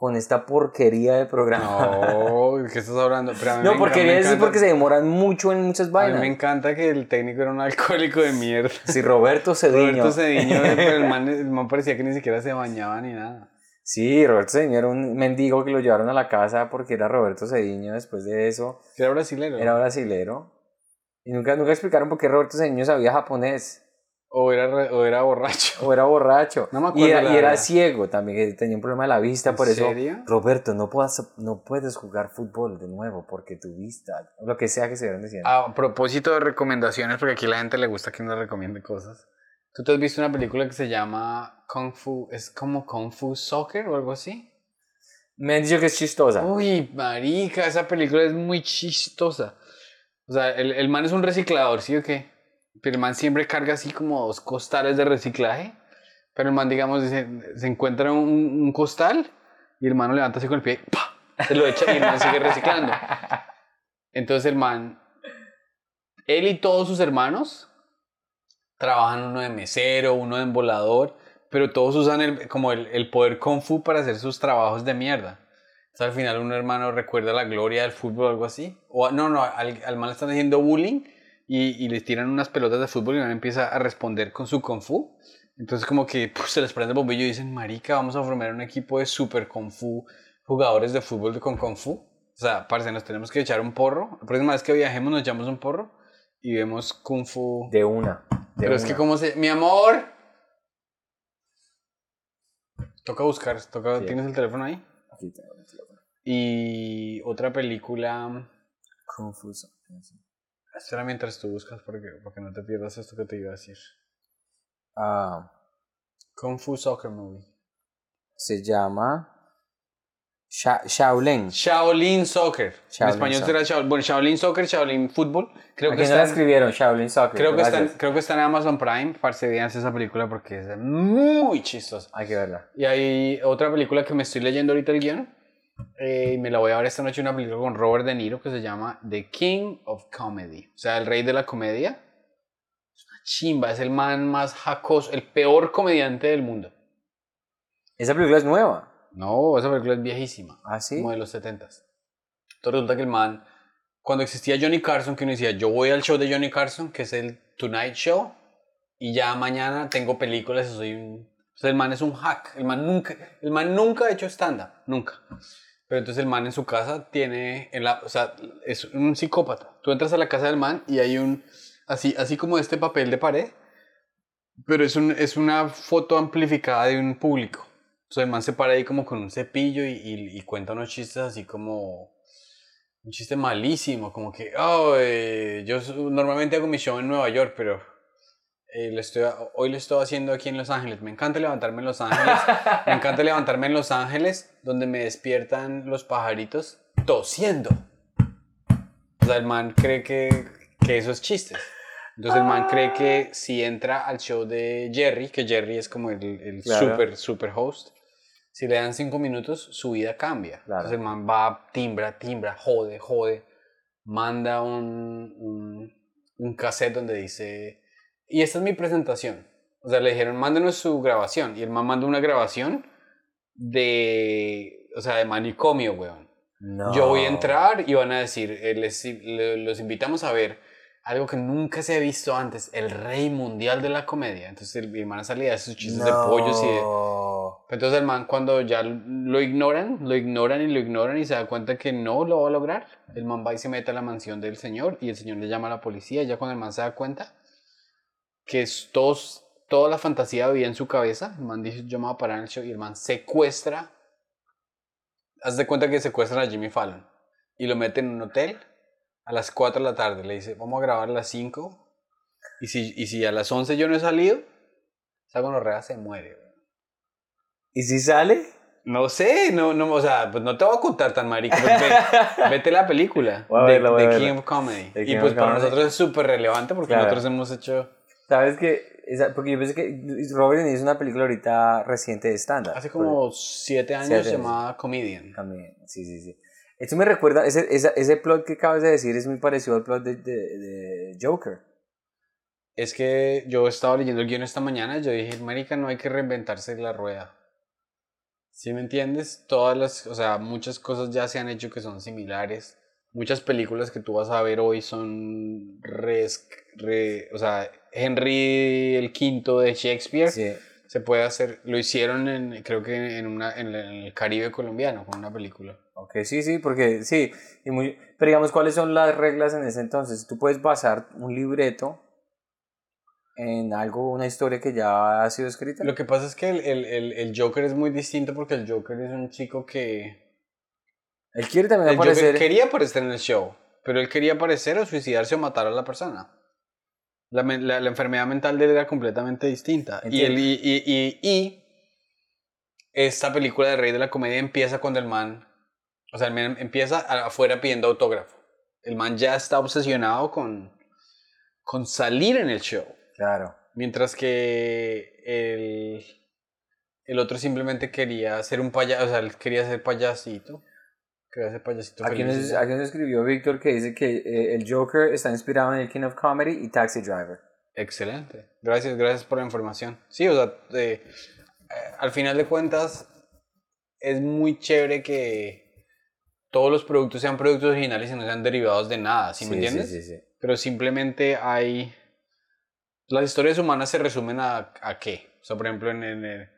con esta porquería de programa? No, ¿de qué estás hablando? Pero a mí No, me porquería es porque se demoran mucho en muchas A mí vainas. me encanta que el técnico era un alcohólico de mierda. Sí, Roberto Cediño. Roberto Cediño, pero el man, el man parecía que ni siquiera se bañaba ni nada. Sí, Roberto Cediño era un mendigo que lo llevaron a la casa porque era Roberto Cediño después de eso. Era brasilero. Era brasilero. Y nunca, nunca explicaron por qué Roberto Cediño sabía japonés. O era, o era borracho. O era borracho. No me y acuerdo, era, la y era ciego también, que tenía un problema de la vista. ¿En Por eso, serio? Roberto, no, puedas, no puedes jugar fútbol de nuevo porque tu vista, lo que sea que se vean diciendo. A propósito de recomendaciones, porque aquí la gente le gusta que uno recomiende cosas. ¿Tú te has visto una película que se llama Kung Fu? ¿Es como Kung Fu Soccer o algo así? Me han dicho que es chistosa. Uy, marica, esa película es muy chistosa. O sea, el, el man es un reciclador, ¿sí o qué? Pero el man siempre carga así como dos costales de reciclaje. Pero el man, digamos, se encuentra un, costal y el man lo levanta así con el pie, ¡pa! se lo echa y el man sigue reciclando. Entonces el man, él y todos sus hermanos trabajan uno de mesero, uno de embolador, pero todos usan el, como el, el poder kung fu para hacer sus trabajos de mierda. Entonces al final un hermano recuerda la gloria del fútbol o algo así. O no, no, al, al man le están haciendo bullying y, y les tiran unas pelotas de fútbol y man empieza a responder con su kung fu. Entonces como que puf, se les prende el bombillo y dicen, marica, vamos a formar un equipo de super kung fu, jugadores de fútbol con kung fu. O sea, parce, nos tenemos que echar un porro. La próxima vez que viajemos nos echamos un porro y vemos kung fu. De una. de Pero es que como se... Mi amor. Toca buscar, toca... Sí. ¿tienes el teléfono ahí? Aquí tengo el teléfono. Y otra película. Confuso. Espera mientras tú buscas porque, porque no te pierdas esto que te iba a decir. Ah, Kung Fu Soccer Movie. se llama Sha- Shaolin. Shaolin Soccer. Shaolin en español Soccer. será Shaolin. Bueno, Shaolin Soccer, Shaolin Fútbol. Creo que no la está. escribieron, Shaolin Soccer. Creo que, está, creo que está en Amazon Prime. Parce, véanse esa película porque es muy chistosa. Hay que verla. Y hay otra película que me estoy leyendo ahorita el guion. Eh, me la voy a ver esta noche, una película con Robert De Niro que se llama The King of Comedy. O sea, el rey de la comedia. Es una chimba, es el man más jacoso, el peor comediante del mundo. Esa película es nueva. No, esa película es viejísima. ¿Ah, sí? Como de los 70s. Entonces resulta que el man, cuando existía Johnny Carson, que uno decía, yo voy al show de Johnny Carson, que es el Tonight Show, y ya mañana tengo películas y soy un... O sea, el man es un hack. El man nunca, el man nunca ha hecho stand-up. Nunca. Pero entonces el man en su casa tiene... En la, o sea, es un psicópata. Tú entras a la casa del man y hay un... Así, así como este papel de pared, pero es, un, es una foto amplificada de un público. Sea, el man se para ahí como con un cepillo y, y- y cuenta unos chistes así como... Un chiste malísimo, como que, oh, eh, yo normalmente hago mi show en Nueva York, pero eh, le estoy, hoy lo estoy haciendo aquí en Los Ángeles. Me encanta levantarme en Los Ángeles. me encanta levantarme en Los Ángeles, donde me despiertan los pajaritos tosiendo. O sea, el man cree que, que eso es chistes. Entonces el man cree que si entra al show de Jerry, que Jerry es como el, el Claro. super, super host, si le dan cinco minutos, su vida cambia. Claro. Entonces el man va, timbra, timbra, jode, jode, manda un, un, un cassette donde dice, y esta es mi presentación. O sea, le dijeron, mándenos su grabación. Y el man manda una grabación de, o sea, de manicomio, weón. No. Yo voy a entrar y van a decir, eh, les- le- los invitamos a ver algo que nunca se ha visto antes, el rey mundial de la comedia. Entonces el, el man salía de sus chistes de pollos y de... No. Entonces el man cuando ya lo ignoran, lo ignoran y lo ignoran y se da cuenta que no lo va a lograr, el man va y se mete a la mansión del señor y el señor le llama a la policía y ya cuando el man se da cuenta que todos, toda la fantasía vivía en su cabeza, el man dice yo me voy a parar en el show y el man secuestra, haz de cuenta que secuestran a Jimmy Fallon y lo mete en un hotel a las 4 de la tarde, le dice vamos a grabar a las 5 y si, y si a las 11 yo no he salido, esa gonorrea se muere. ¿Y si sale? No sé, no, no, o sea, pues no te voy a contar tan marico. pues ve- vete la película de, verla, de. King of Comedy. The y King pues para Comedy. nosotros es súper relevante porque Claro. nosotros hemos hecho ¿Sabes que esa- Porque yo pensé que Robert hizo una película ahorita reciente de stand-up. hace como siete años Siete años. llamaba Comedian. También, sí, sí, sí. Esto me recuerda, ese, esa- ese plot que acabas de decir es muy parecido al plot de, de, de Joker. Es que yo estaba leyendo el guion esta mañana y yo dije, marica, no hay que reinventarse la rueda. ¿Sí me entiendes? Todas las, o sea, muchas cosas ya se han hecho que son similares. Muchas películas que tú vas a ver hoy son res- re- o sea, Henry el quinto de Shakespeare. Sí. Se puede hacer, lo hicieron en, creo que en, una, en, el Caribe colombiano con una película. Ok, sí, sí, porque sí. Y muy, pero digamos, ¿cuáles son las reglas en ese entonces? Tú puedes basar un libreto en algo, una historia que ya ha sido escrita. Lo que pasa es que el, el, el, el Joker es muy distinto porque el Joker es un chico que... Él quiere también El Joker aparecer. quería aparecer en el show, pero él quería aparecer o suicidarse o matar a la persona. La, la, la enfermedad mental de él era completamente distinta. Y, él, y, y, y, y esta película de Rey de la Comedia empieza cuando el man, o sea, el man empieza afuera pidiendo autógrafo. El man ya está obsesionado con, con salir en el show. Claro. Mientras que el, el otro simplemente quería ser un payaso, o sea, él quería ser payasito. Ser payasito Aquí feliz nos, ya. aquí nos escribió Víctor que dice que eh, el Joker está inspirado en el King of Comedy y Taxi Driver. Excelente. Gracias, gracias por la información. Sí, o sea, eh, eh, al final de cuentas es muy chévere que todos los productos sean productos originales y no sean derivados de nada, ¿sí, me entiendes? Sí, sí, sí. Pero simplemente hay... Las historias humanas se resumen a, a qué. O sea, por ejemplo, en, en el,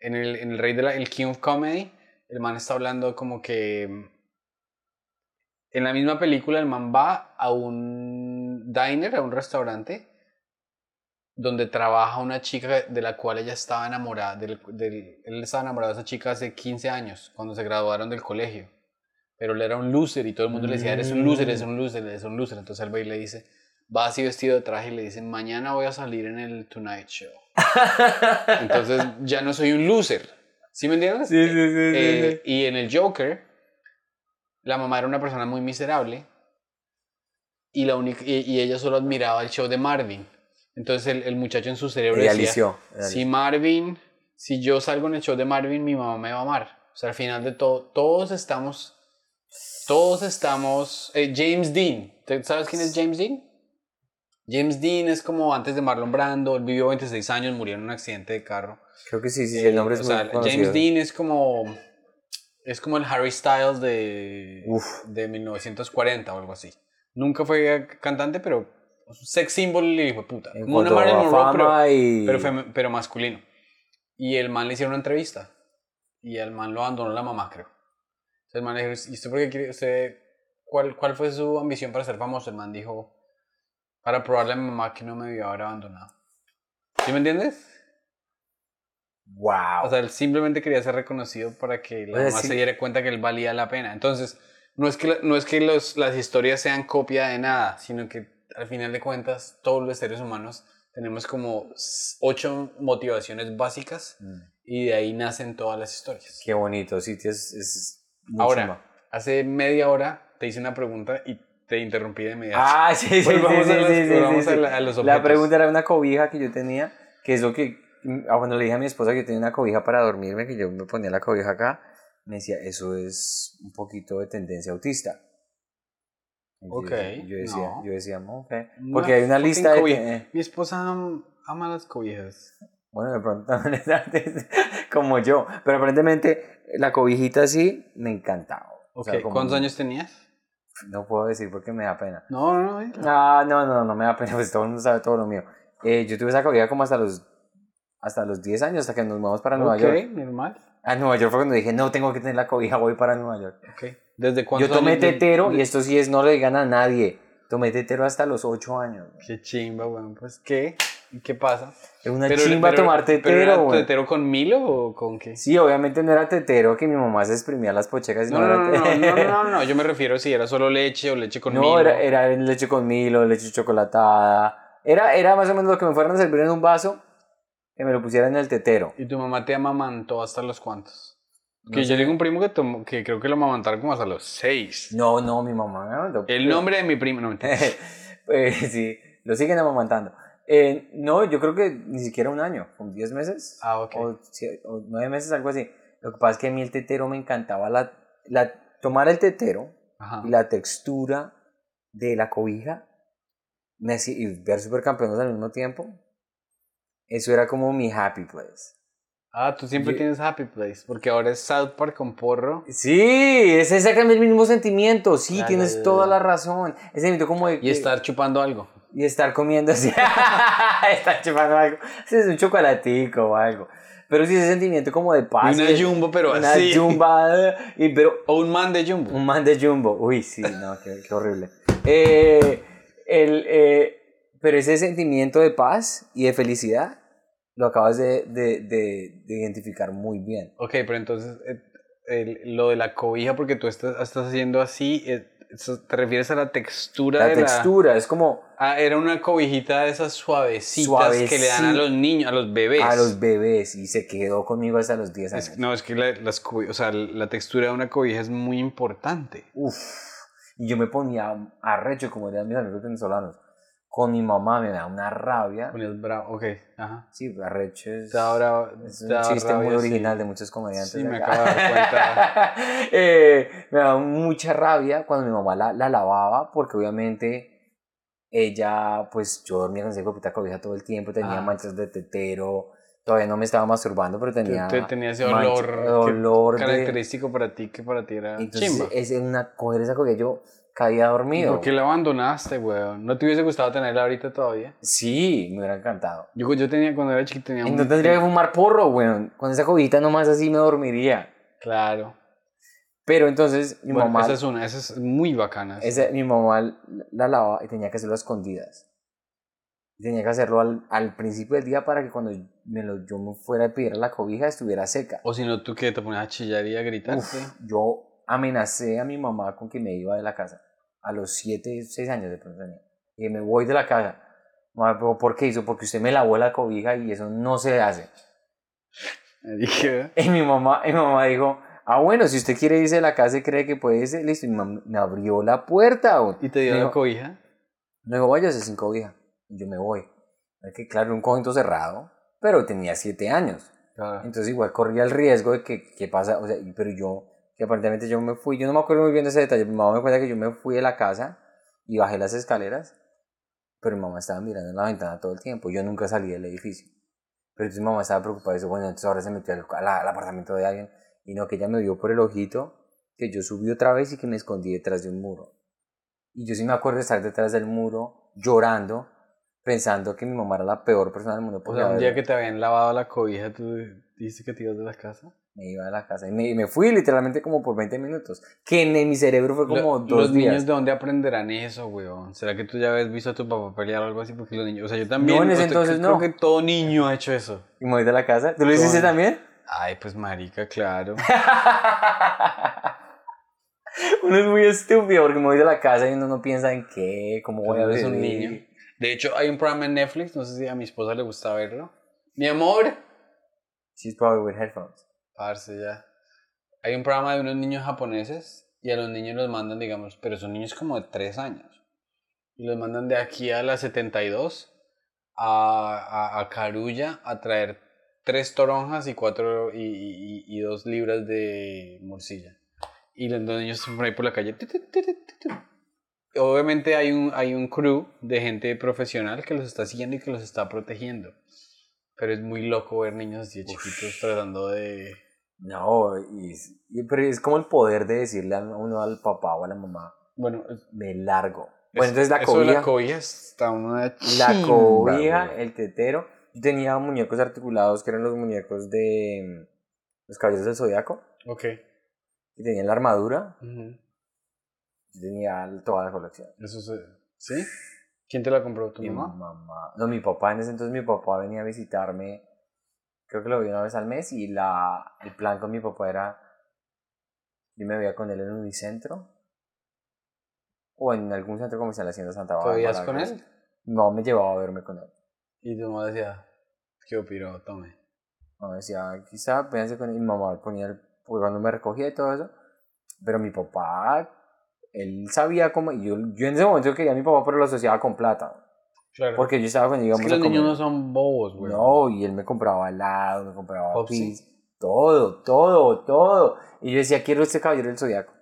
en, el, en el Rey de la... El King of Comedy, el man está hablando como que... En la misma película, el man va a un diner, a un restaurante, donde trabaja una chica de la cual ella estaba enamorada. Del, del- él estaba enamorado de esa chica hace 15 años, cuando se graduaron del colegio. pero él era un loser y todo el mundo le decía, eres un loser, eres un loser, eres un loser. Entonces él va y le dice, va así vestido de traje y le dice, mañana voy a salir en el Tonight Show. Entonces ya no soy un loser. ¿Sí me entiendes? Sí, sí, sí, sí, Eh, Y en el Joker, la mamá era una persona muy miserable y, la única, y, y ella solo admiraba el show de Marvin. Entonces el, el muchacho en su cerebro decía, si Marvin, si yo salgo en el show de Marvin, mi mamá me va a amar. O sea, al final de todo, todos estamos, todos estamos, eh, James Dean, ¿Te- ¿sabes quién es James Dean? James Dean es como antes de Marlon Brando, él vivió 26 años, murió en un accidente de carro. Creo que sí, sí, el nombre es O muy sea, conocido. James Dean es como, es como el Harry Styles de, Uf. de 1940 o algo así. Nunca fue cantante, pero sex symbol y hijo de puta. En Como una Marilyn Monroe, pero, y... pero, fem- pero masculino. Y el man le hicieron una entrevista. Y el man lo abandonó la mamá, creo. Entonces el man le dijo, ¿y usted por qué quiere, usted, cuál, cuál fue su ambición para ser famoso? El man dijo, para probarle a mi mamá que no me debió haber abandonado. ¿Sí me entiendes? Wow. O sea, él simplemente quería ser reconocido para que la O sea, mamá sí. se diera cuenta que él valía la pena. Entonces, no es que, no es que los, las historias sean copia de nada, sino que al final de cuentas, todos los seres humanos tenemos como ocho motivaciones básicas Mm. y de ahí nacen todas las historias. Qué bonito, sí, es, es Ahora, chimba. hace media hora te hice una pregunta y te interrumpí de inmediato. Ah, sí, sí, sí, sí, sí, sí, a los La pregunta era una cobija que yo tenía, que es lo que, ah, cuando le dije a mi esposa que tenía una cobija para dormirme, que yo me ponía la cobija acá, me decía, eso es un poquito de tendencia autista. Ok, Yo decía, no. yo decía, "Mm, ok. Porque hay una lista de... eh, Mi esposa am- ama las cobijas. Bueno, de pronto también es artista, como yo. Pero aparentemente la cobijita así me encantaba. O Ok, sea, como- ¿Cuántos años tenías? No puedo decir porque me da pena. No, no, no. Ah, no, no, no me da pena, pues todo el mundo sabe todo lo mío. Eh, yo tuve esa cobija como hasta los, hasta los 10 años, hasta que nos mudamos para Nueva ok, York. normal. A Nueva York fue cuando dije, no, tengo que tener la cobija, voy para Nueva York. Ok. ¿Desde Yo cuándo? tomé tetero, y esto sí es, no le digan a nadie, tomé tetero hasta los 8 años. Qué chimba, bueno, pues ¿qué? ¿Y ¿Qué pasa? Es una Pero- chimba pero- tomar ¿Pero tetero, era güey. tetero con Milo o con qué? Sí, obviamente no era tetero, que mi mamá se exprimía las pochecas. y No, no, era no, no, no, no, no, no, yo me refiero si era solo leche o leche con No, Milo. era, era leche con Milo, leche chocolatada. Era, era más o menos lo que me fueran a servir en un vaso, que me lo pusieran en el tetero. ¿Y tu mamá te amamantó hasta los cuantos? No Que sé. yo tengo un primo que, tomó, que creo que lo amamantaron como hasta los seis. No, no, mi mamá me mandó. El nombre de mi primo, no. Eh, sí, lo siguen amamantando. Eh, no, yo creo que ni siquiera un año, con 10 meses. Ah, ok. O, o 9 meses, algo así. Lo que pasa es que a mí el tetero me encantaba la, la, tomar el tetero Ajá. y la textura de la cobija me y ver supercampeones al mismo tiempo. Eso era como mi happy place. Ah, tú siempre Yo- tienes Happy Place, porque ahora es South Park con porro. Sí, es exactamente el mismo sentimiento. Sí, tienes toda la razón. Ese sentimiento como de. Y estar chupando algo. y estar comiendo así. estar chupando algo. Es un chocolatico o algo. Pero sí, ese sentimiento como de paz. una jumbo, pero una así. jumba, y, pero O un man de jumbo. un man de jumbo. Uy, sí, no, qué, qué horrible. Eh, el, eh, pero ese sentimiento de paz y de felicidad lo acabas de, de, de, de identificar muy bien. Ok, pero entonces eh, el- lo de la cobija, porque tú estás, estás haciendo así, eh, ¿te refieres a la textura La de textura es como la... Ah, era una cobijita de esas suavecitas que le dan a los niños, a los bebés. a los bebés y se quedó conmigo hasta los 10 años. Es- no, es que la, las o sea, la textura de una cobija es muy importante. Uf. Y yo me ponía arrecho, como dirían mis amigos venezolanos. Con mi mamá me da una rabia. Ponías bravo, ok, ajá. Sí, arrecho es, bravo- es un chiste rabia, muy sí. original de muchos comediantes. Sí, me acá. acabo de dar cuenta. Eh, me da mucha rabia cuando mi mamá la, la lavaba, porque obviamente ella, pues yo dormía con esa copita cobija todo el tiempo, tenía Ah. manchas de tetero. Todavía no me estaba masturbando, pero tenía. Te- tenía ese mancha- olor, que- olor de- característico para ti que para ti era Entonces, chimba. es una coger esa cobija, yo caía dormido. ¿Por qué la abandonaste, weón? ¿No te hubiese gustado tenerla ahorita todavía? Sí, me hubiera encantado. Yo, yo tenía, cuando era chiquito, tenía Y un... tendría que fumar porro, weón. Con esa cobijita nomás así me dormiría. Claro. Pero entonces mi Bueno, mamá, esa es una, esa es muy bacana. esa- mi mamá la- la lavaba y tenía que hacerlo a escondidas. Tenía que hacerlo al, al principio del día para que cuando me lo, yo me fuera a pedir la cobija estuviera seca. O si no, tú que te ponías a chillar y a gritar. Uf, yo amenacé a mi mamá con que me iba de la casa. A los 7, 6 años de pronto. Y me voy de la casa. Mamá, ¿pero ¿por qué hizo? Porque usted me lavó la cobija y eso no se hace. Dije, Y mi mamá, y mi mamá dijo, ah, bueno, si usted quiere irse de la casa y cree que puede irse, listo. Y mi mamá me abrió la puerta. ¿Y te dio Me la dijo, cobija? Me dijo, váyase sin cobija. Y yo me voy. Es que, claro, un conjunto cerrado, pero tenía 7 años. Entonces igual corría el riesgo de que, ¿qué pasa? O sea, pero yo, que aparentemente yo me fui, yo no me acuerdo muy bien de ese detalle, mi mamá me cuenta que yo me fui de la casa y bajé las escaleras, pero mi mamá estaba mirando en la ventana todo el tiempo, yo nunca salí del edificio. Pero entonces mi mamá estaba preocupada y dice, bueno, entonces ahora se metió al, al- al apartamento de alguien, y no, que ella me vio por el ojito, que yo subí otra vez y que me escondí detrás de un muro. Y yo sí me acuerdo de estar detrás del muro, llorando, pensando que mi mamá era la peor persona del mundo. O sea, un día que te habían lavado la cobija, tú dijiste que te ibas de la casa. Me iba de la casa y me, me fui literalmente como por 20 minutos. Que en, mi cerebro fue como Lo- dos los días. niños de dónde aprenderán eso, weón. ¿Será que tú ya habías visto a tu papá pelear o algo así? Porque los niños, o sea, yo también. No, en ese o sea, entonces creo no. que todo niño ha hecho eso. Y me voy de la casa. ¿Tú lo hiciste también? Ay, pues marica, claro. uno es muy estúpido porque me voy de la casa y uno no piensa en qué, cómo voy a ver un niño. De hecho, hay un programa en Netflix, no sé si a mi esposa le gusta verlo. Mi amor. She's probably with headphones. Parce, ya. Hay un programa de unos niños japoneses y a los niños los mandan, digamos, pero son niños como de 3 años. Y los mandan de aquí a la 72 a, a, a Carulla a traer tres toronjas y cuatro y, y, y dos libras de morcilla. Y los niños por ahí por la calle. Obviamente hay un, hay un crew de gente profesional que los está siguiendo y que los está protegiendo. Pero es muy loco ver niños así de chiquitos tratando de... No, y, pero es como el poder de decirle a uno al papá o a la mamá, Bueno, me largo. Bueno, entonces la cobija, la cobija está una la chimba, cobija, güey. el tetero. Yo tenía muñecos articulados que eran los muñecos de los caballeros del zodiaco. Ok. Y tenían la armadura. Yo tenía toda la colección. Eso se... ¿Sí? ¿Quién te la compró? ¿Tu Mi mamá? mamá. No, mi papá, en ese entonces mi papá venía a visitarme, creo que lo vi una vez al mes y la, el plan con mi papá era, yo me veía con él en Unicentro o en algún centro comercial haciendo Santa ¿Te Bárbara. veías algo con él? Mamá me llevaba a verme con él. Y tu mamá decía, qué opiro, tome. Mamá decía, está, véanse con él. Mi mamá ponía el, pues, cuando me recogía y todo eso. Pero mi papá, él sabía cómo, yo, yo en ese momento quería a mi papá, pero lo asociaba con plata. Claro. Porque yo estaba con él, es íbamos que a los niños comer. no son bobos, güey. No, y él me compraba helado, me compraba Popsi. pizza, todo, todo, todo. Y yo decía, quiero este caballero del zodiaco. Me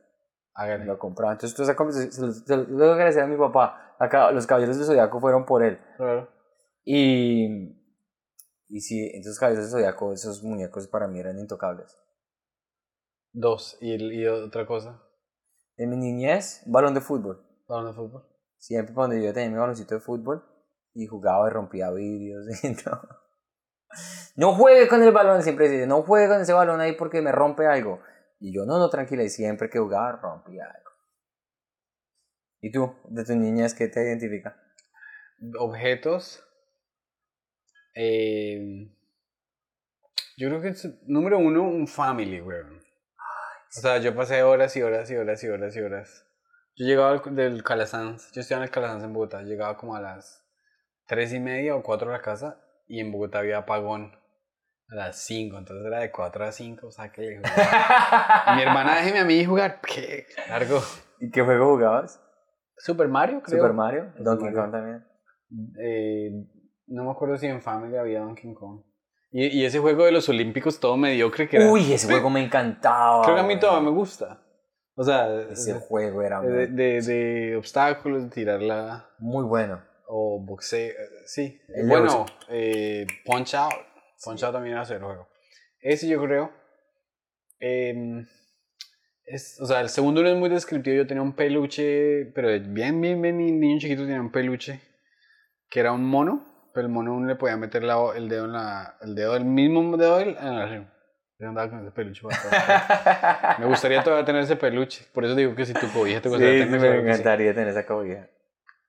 Hágale. lo compraba. Entonces, toda esa conversación, se lo, se lo tengo que agradecer a mi papá. Acá, los caballeros del zodiaco fueron por él. Claro. Y, y sí, entonces, caballeros del zodiaco, esos muñecos para mí eran intocables. Dos. ¿Y, el- y otra cosa? En mi niñez, balón de fútbol. ¿Balón de fútbol? Siempre cuando yo tenía mi baloncito de fútbol y jugaba y rompía vidrios y todo. No juegue con el balón, siempre decía, no juegue con ese balón ahí porque me rompe algo. Y yo, no, no, tranquila, y siempre que jugaba rompía algo. ¿Y tú, de tu niñez, qué te identifica? Objetos. Eh, yo creo que es, número uno, un family, güey. O sea, yo pasé horas y horas y horas y horas y horas. Yo llegaba del Calasanz, yo estudiaba en el Calasanz en Bogotá, llegaba como a las tres y media o cuatro a la casa y en Bogotá había apagón a las cinco, entonces era de cuatro a cinco, o sea que mi hermana déjeme a mí jugar, qué largo. ¿Y qué juego jugabas? Super Mario, creo. ¿Super Mario? Donkey Mario. Kong también. Eh, no me acuerdo si en Family había Donkey Kong. Y, y ese juego de los Olímpicos todo mediocre que era. Uy, ese juego me encantaba. Creo que a mí todavía me gusta. O sea, Ese de, juego era de, muy, de- de obstáculos, de tirarla muy bueno. O boxeo. eh, Sí, El bueno, eh, Punch Out. Punch Out también hace el juego. Ese yo creo. em, es, o sea, el segundo no es muy descriptivo. Yo tenía un peluche, pero bien, bien, bien, ni- niño chiquito tenía un peluche que era un mono, pero el mono uno le podía meter la- el dedo en la, el dedo, el mismo dedo en la Yo andaba con ese peluche. Me gustaría todavía tener ese peluche. Por eso digo que si tu cobija te gustaría sí, tener me claro que sí. encantaría tener esa cobija.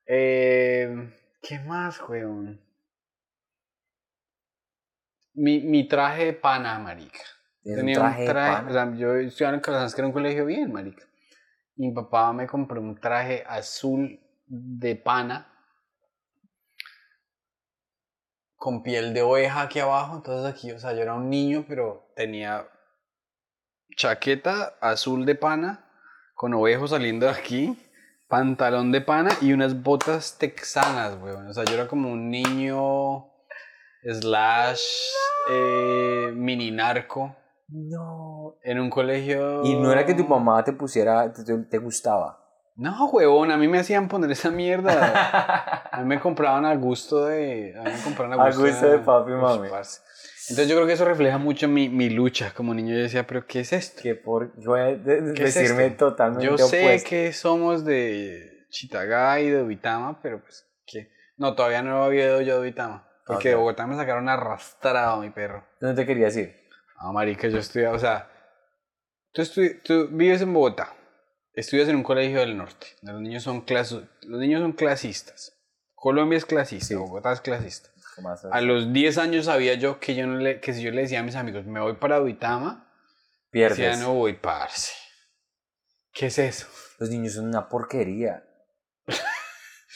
Eh, ¿Qué más, weón? Mi, mi traje de pana, marica. Tenía un traje, de pana. o sea, yo estudiaba en Calazans, que era un colegio bien, marica. Y mi papá me compró un traje azul de pana con piel de oveja aquí abajo. Entonces aquí, o sea, yo era un niño, pero tenía chaqueta azul de pana con ovejos saliendo de aquí, pantalón de pana y unas botas texanas, weón. O sea, yo era como un niño slash eh, mini narco No. en un colegio. Y no era que tu mamá te pusiera, te, gustaba. No, huevón, a mí me hacían poner esa mierda. A mí me compraban a gusto de. A mí me compraban a A gusto, gusto de papi y mami. parce. Entonces yo creo que eso refleja mucho mi, mi lucha como niño. Yo decía, pero ¿qué es esto? que por voy a de- ¿Qué es decirme esto? totalmente Yo sé opuesto. que somos de Chitagay, de Duitama, pero pues, ¿qué? No, todavía no había ido yo a Duitama. Porque de. Bogotá me sacaron arrastrado, mi perro. ¿Dónde te querías ir? Ah, marica, yo estudiaba, o sea, tú, estudi- tú vives en Bogotá, estudias en un colegio del norte, los niños son, los niños son clasistas. Colombia es clasista, Sí. Bogotá es clasista. ¿Cómo vas a los 10 años sabía yo que, yo no le, que si yo le decía a mis amigos, me voy para Duitama, Pierdes. decía, no voy, parce. ¿Qué es eso? Los niños son una porquería.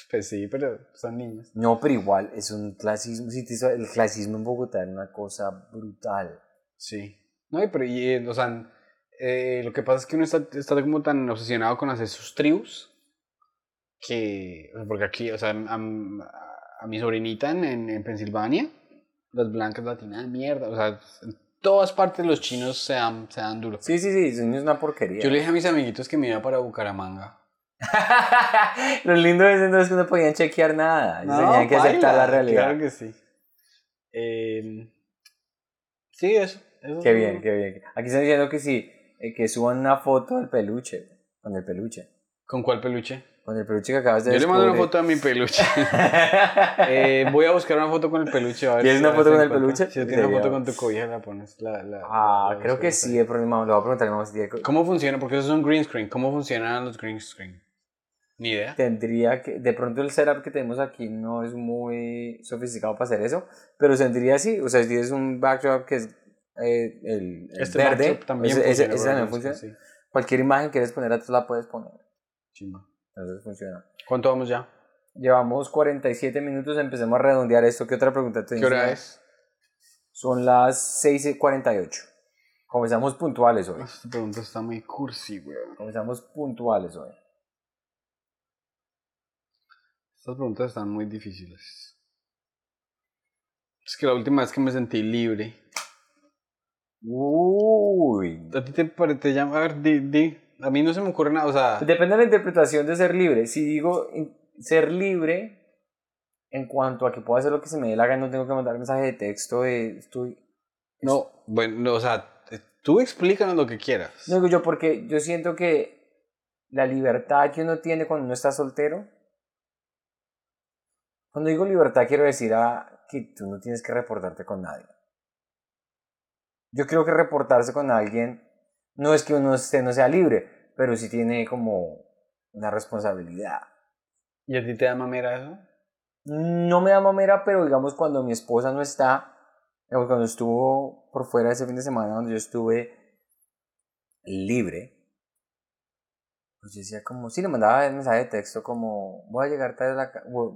Pues sí, pero son niños. No, pero igual es un clasismo. Si te el clasismo en Bogotá era una cosa brutal. Sí. No, pero, y, eh, o sea, eh, lo que pasa es que uno está, está como tan obsesionado con hacer sus tribus que, porque aquí, o sea, a, a mi sobrinita en, en, en Pensilvania, las blancas latinas, mierda, o sea, en todas partes los chinos se dan, se dan duro. Sí, sí, sí, niños son una porquería. Yo le dije a mis amiguitos que me iba para Bucaramanga. Lo lindo es entonces que no podían chequear nada. Ellos tenían que aceptar la realidad. Claro que sí. Eh, sí, eso. eso Qué es bien, todo. qué bien. Aquí están diciendo que sí, eh, que suban una foto del peluche. Con el peluche. ¿Con cuál peluche? Con el peluche que acabas de Yo le mando una descubrir. foto a mi peluche. Eh, voy a buscar una foto con el peluche. a ver ¿Quieres si- una foto con el peluche? Si tienes una foto con tu cobija, la pones. La, la- Ah, la- creo que sí, de pronto le voy a preguntar a mi mamá si tiene ¿Cómo funciona? Porque eso es un green screen. ¿Cómo funcionan los green screen? Ni idea. Tendría que, de pronto el setup que tenemos aquí no es muy sofisticado para hacer eso, pero sentiría así, o sea, si tienes un backdrop que es eh, el, el Este verde, también ese, ese- funciona. ese por también funciona. sí. Cualquier imagen que quieres poner atrás la puedes poner, Chimba. Entonces funciona. ¿Cuánto vamos ya? Llevamos 47 minutos, empecemos a redondear esto. ¿Qué otra pregunta ¿Qué tienes? hora es? Son las 6 y 48. Comenzamos puntuales hoy. Esta pregunta está muy cursi, weón. Comenzamos puntuales hoy. Estas preguntas están muy difíciles. Es que la última vez que me sentí libre. Uy. ¿A ti te, pare- te llama? A ver, di, di. A mí no se me ocurre nada. O sea, Depende de la interpretación de ser libre. Si digo ser libre en cuanto a que puedo hacer lo que se me dé la gana, no tengo que mandar mensaje de texto de estoy... no, bueno, no, o sea, tú explícanos lo que quieras. No digo yo porque yo siento que la libertad que uno tiene cuando uno está soltero, cuando digo libertad quiero decir a que tú no tienes que reportarte con nadie. Yo creo que reportarse con alguien no es que uno esté, no sea libre, pero sí tiene como una responsabilidad. ¿Y a ti te da mamera eso? No me da mamera, pero digamos cuando mi esposa no está, digamos, cuando estuvo por fuera ese fin de semana donde yo estuve libre, pues yo decía como, sí, le mandaba el mensaje de texto como, voy a llegar tarde a la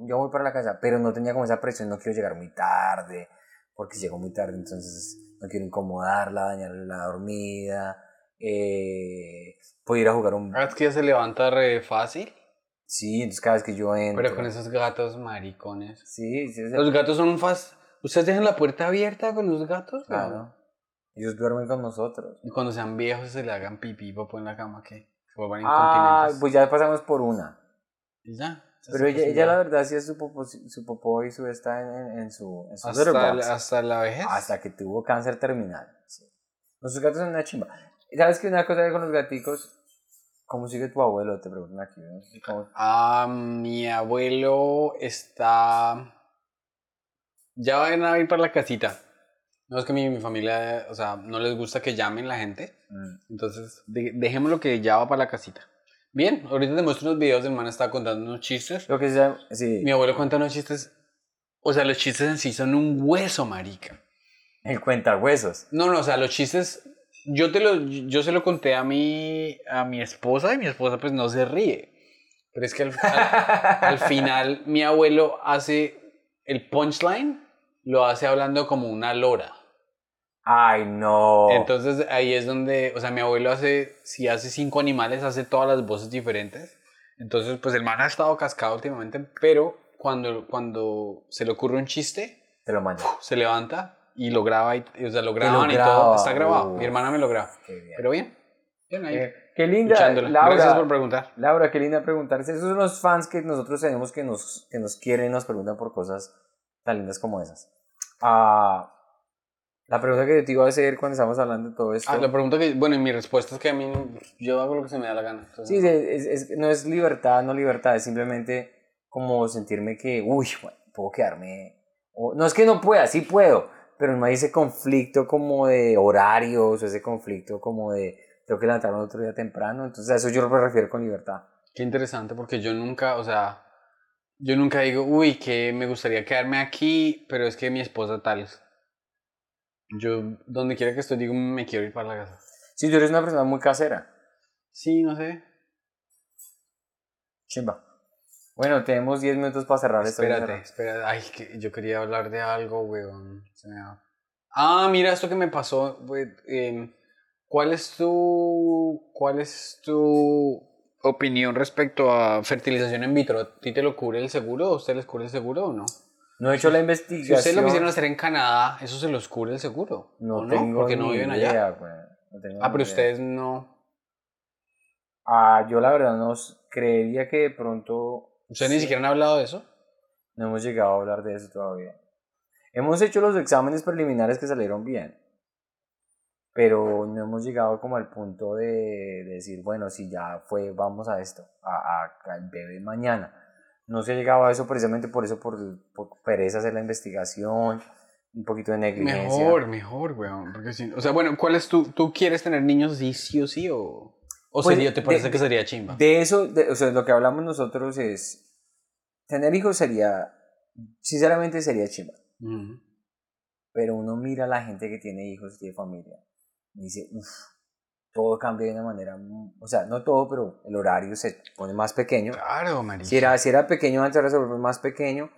yo voy para la casa, pero no tenía como esa presión, no quiero llegar muy tarde, porque si llego muy tarde entonces no quiero incomodarla, dañarle la dormida, eh, puedo ir a jugar un... Ah, es que ya se levanta re fácil. Sí, entonces cada vez que yo entro... Pero con esos gatos maricones. Sí, sí, Los gatos son un fast. ¿Ustedes dejan la puerta abierta con los gatos? claro. Ellos duermen con nosotros. Y cuando sean viejos se le hagan pipí popó en la cama, ¿qué? Se vuelvan Ah, incontinentes. pues ya pasamos por una. Y ya. Pero ella, ella la verdad sí es su popó, su popó y su está en, en, su, en su Hasta, la- hasta la vejez. hasta que tuvo cáncer terminal. sí. Nuestros gatos son una chimba. ¿Y ¿Sabes que una cosa con los gaticos? ¿Cómo sigue tu abuelo? Te preguntan aquí. ¿no? ¿Cómo- Ah, mi abuelo está. Ya van a ir para la casita. No es que mi, mi familia, o sea, no les gusta que llamen la gente. Mm. Entonces, de- dejémoslo que ya va para la casita. Bien, ahorita te muestro unos videos. El man está contando unos chistes. Lo que se llama, sí, Mi abuelo cuenta unos chistes. O sea, los chistes en sí son un hueso, marica. el cuentahuesos. No, no, o sea, los chistes yo te lo, yo se lo conté a mi, a mi esposa y mi esposa pues no se ríe. Pero es que al, al- al final mi abuelo hace el punchline, lo hace hablando como una lora. Ay, no. Entonces ahí es donde, o sea, mi abuelo hace, si hace cinco animales, hace todas las voces diferentes. Entonces, pues el man ha estado cascado últimamente, pero cuando, cuando se le ocurre un chiste, Te lo mando. se levanta y lo graba, y, o sea, lo graban y todo. Está grabado. uh. Mi hermana me lo graba. Bien. Pero bien, bien ahí. Eh, qué linda. Laura. Gracias por preguntar. Laura, qué linda preguntarse. Esos son los fans que nosotros tenemos que nos, que nos quieren, nos preguntan por cosas tan lindas como esas. Ah, la pregunta que te iba a hacer cuando estamos hablando de todo esto. Ah, la pregunta que, bueno, y mi respuesta es que a mí, yo hago lo que se me da la gana. entonces, Sí, es- es- no es libertad, no libertad, es simplemente como sentirme que, uy, bueno, puedo quedarme. o- no es que no pueda, sí puedo, pero no hay ese conflicto como de horarios, o ese conflicto como de tengo que levantarme otro día temprano. Entonces a eso yo me refiero con libertad. Qué interesante, porque yo nunca, o sea, yo nunca digo, uy, que me gustaría quedarme aquí, pero es que mi esposa tal. Yo, donde quiera que estoy, digo, me quiero ir para la casa. Si tú eres una persona muy casera, Sí, no sé. chimba. Bueno, tenemos 10 minutos para cerrar esta Espérate, espérate. Ay, que yo quería hablar de algo, weón. Se me va. Ah, mira esto que me pasó. em, ¿Cuál es tu, cuál es tu opinión respecto a fertilización in vitro? ¿A ti te lo cubre el seguro? ¿A ustedes les cubre el seguro o no? No he hecho la Si investigación. ustedes lo quisieron hacer en Canadá, ¿eso se los cubre el seguro? No ¿O tengo Porque no viven idea, allá. güey. No tengo Ah, pero idea. ustedes no. Ah, yo la verdad no creería que de pronto ¿Ustedes ni siquiera han hablado de eso? no hemos llegado a hablar de eso todavía. Hemos hecho los exámenes preliminares que salieron bien, pero no hemos llegado como al punto de, de decir, bueno, si ya fue, vamos a esto, al bebé mañana. No se ha llegado a eso precisamente por eso, por, por pereza hacer la investigación, un poquito de negligencia. Mejor, mejor, weón. Porque si, o sea, bueno, ¿cuál es tu, tú quieres tener niños sí, sí o sí? ¿O, o Pues, sería, te parece de- que sería chimba? De eso, de- o sea, lo que hablamos nosotros es, tener hijos sería, sinceramente sería chimba. Ujú. pero uno mira a la gente que tiene hijos y tiene familia y dice, uff, todo cambia de una manera, o sea, no todo, pero el horario se pone más pequeño. Claro, marica. Si era, si era pequeño antes, ahora se vuelve más pequeño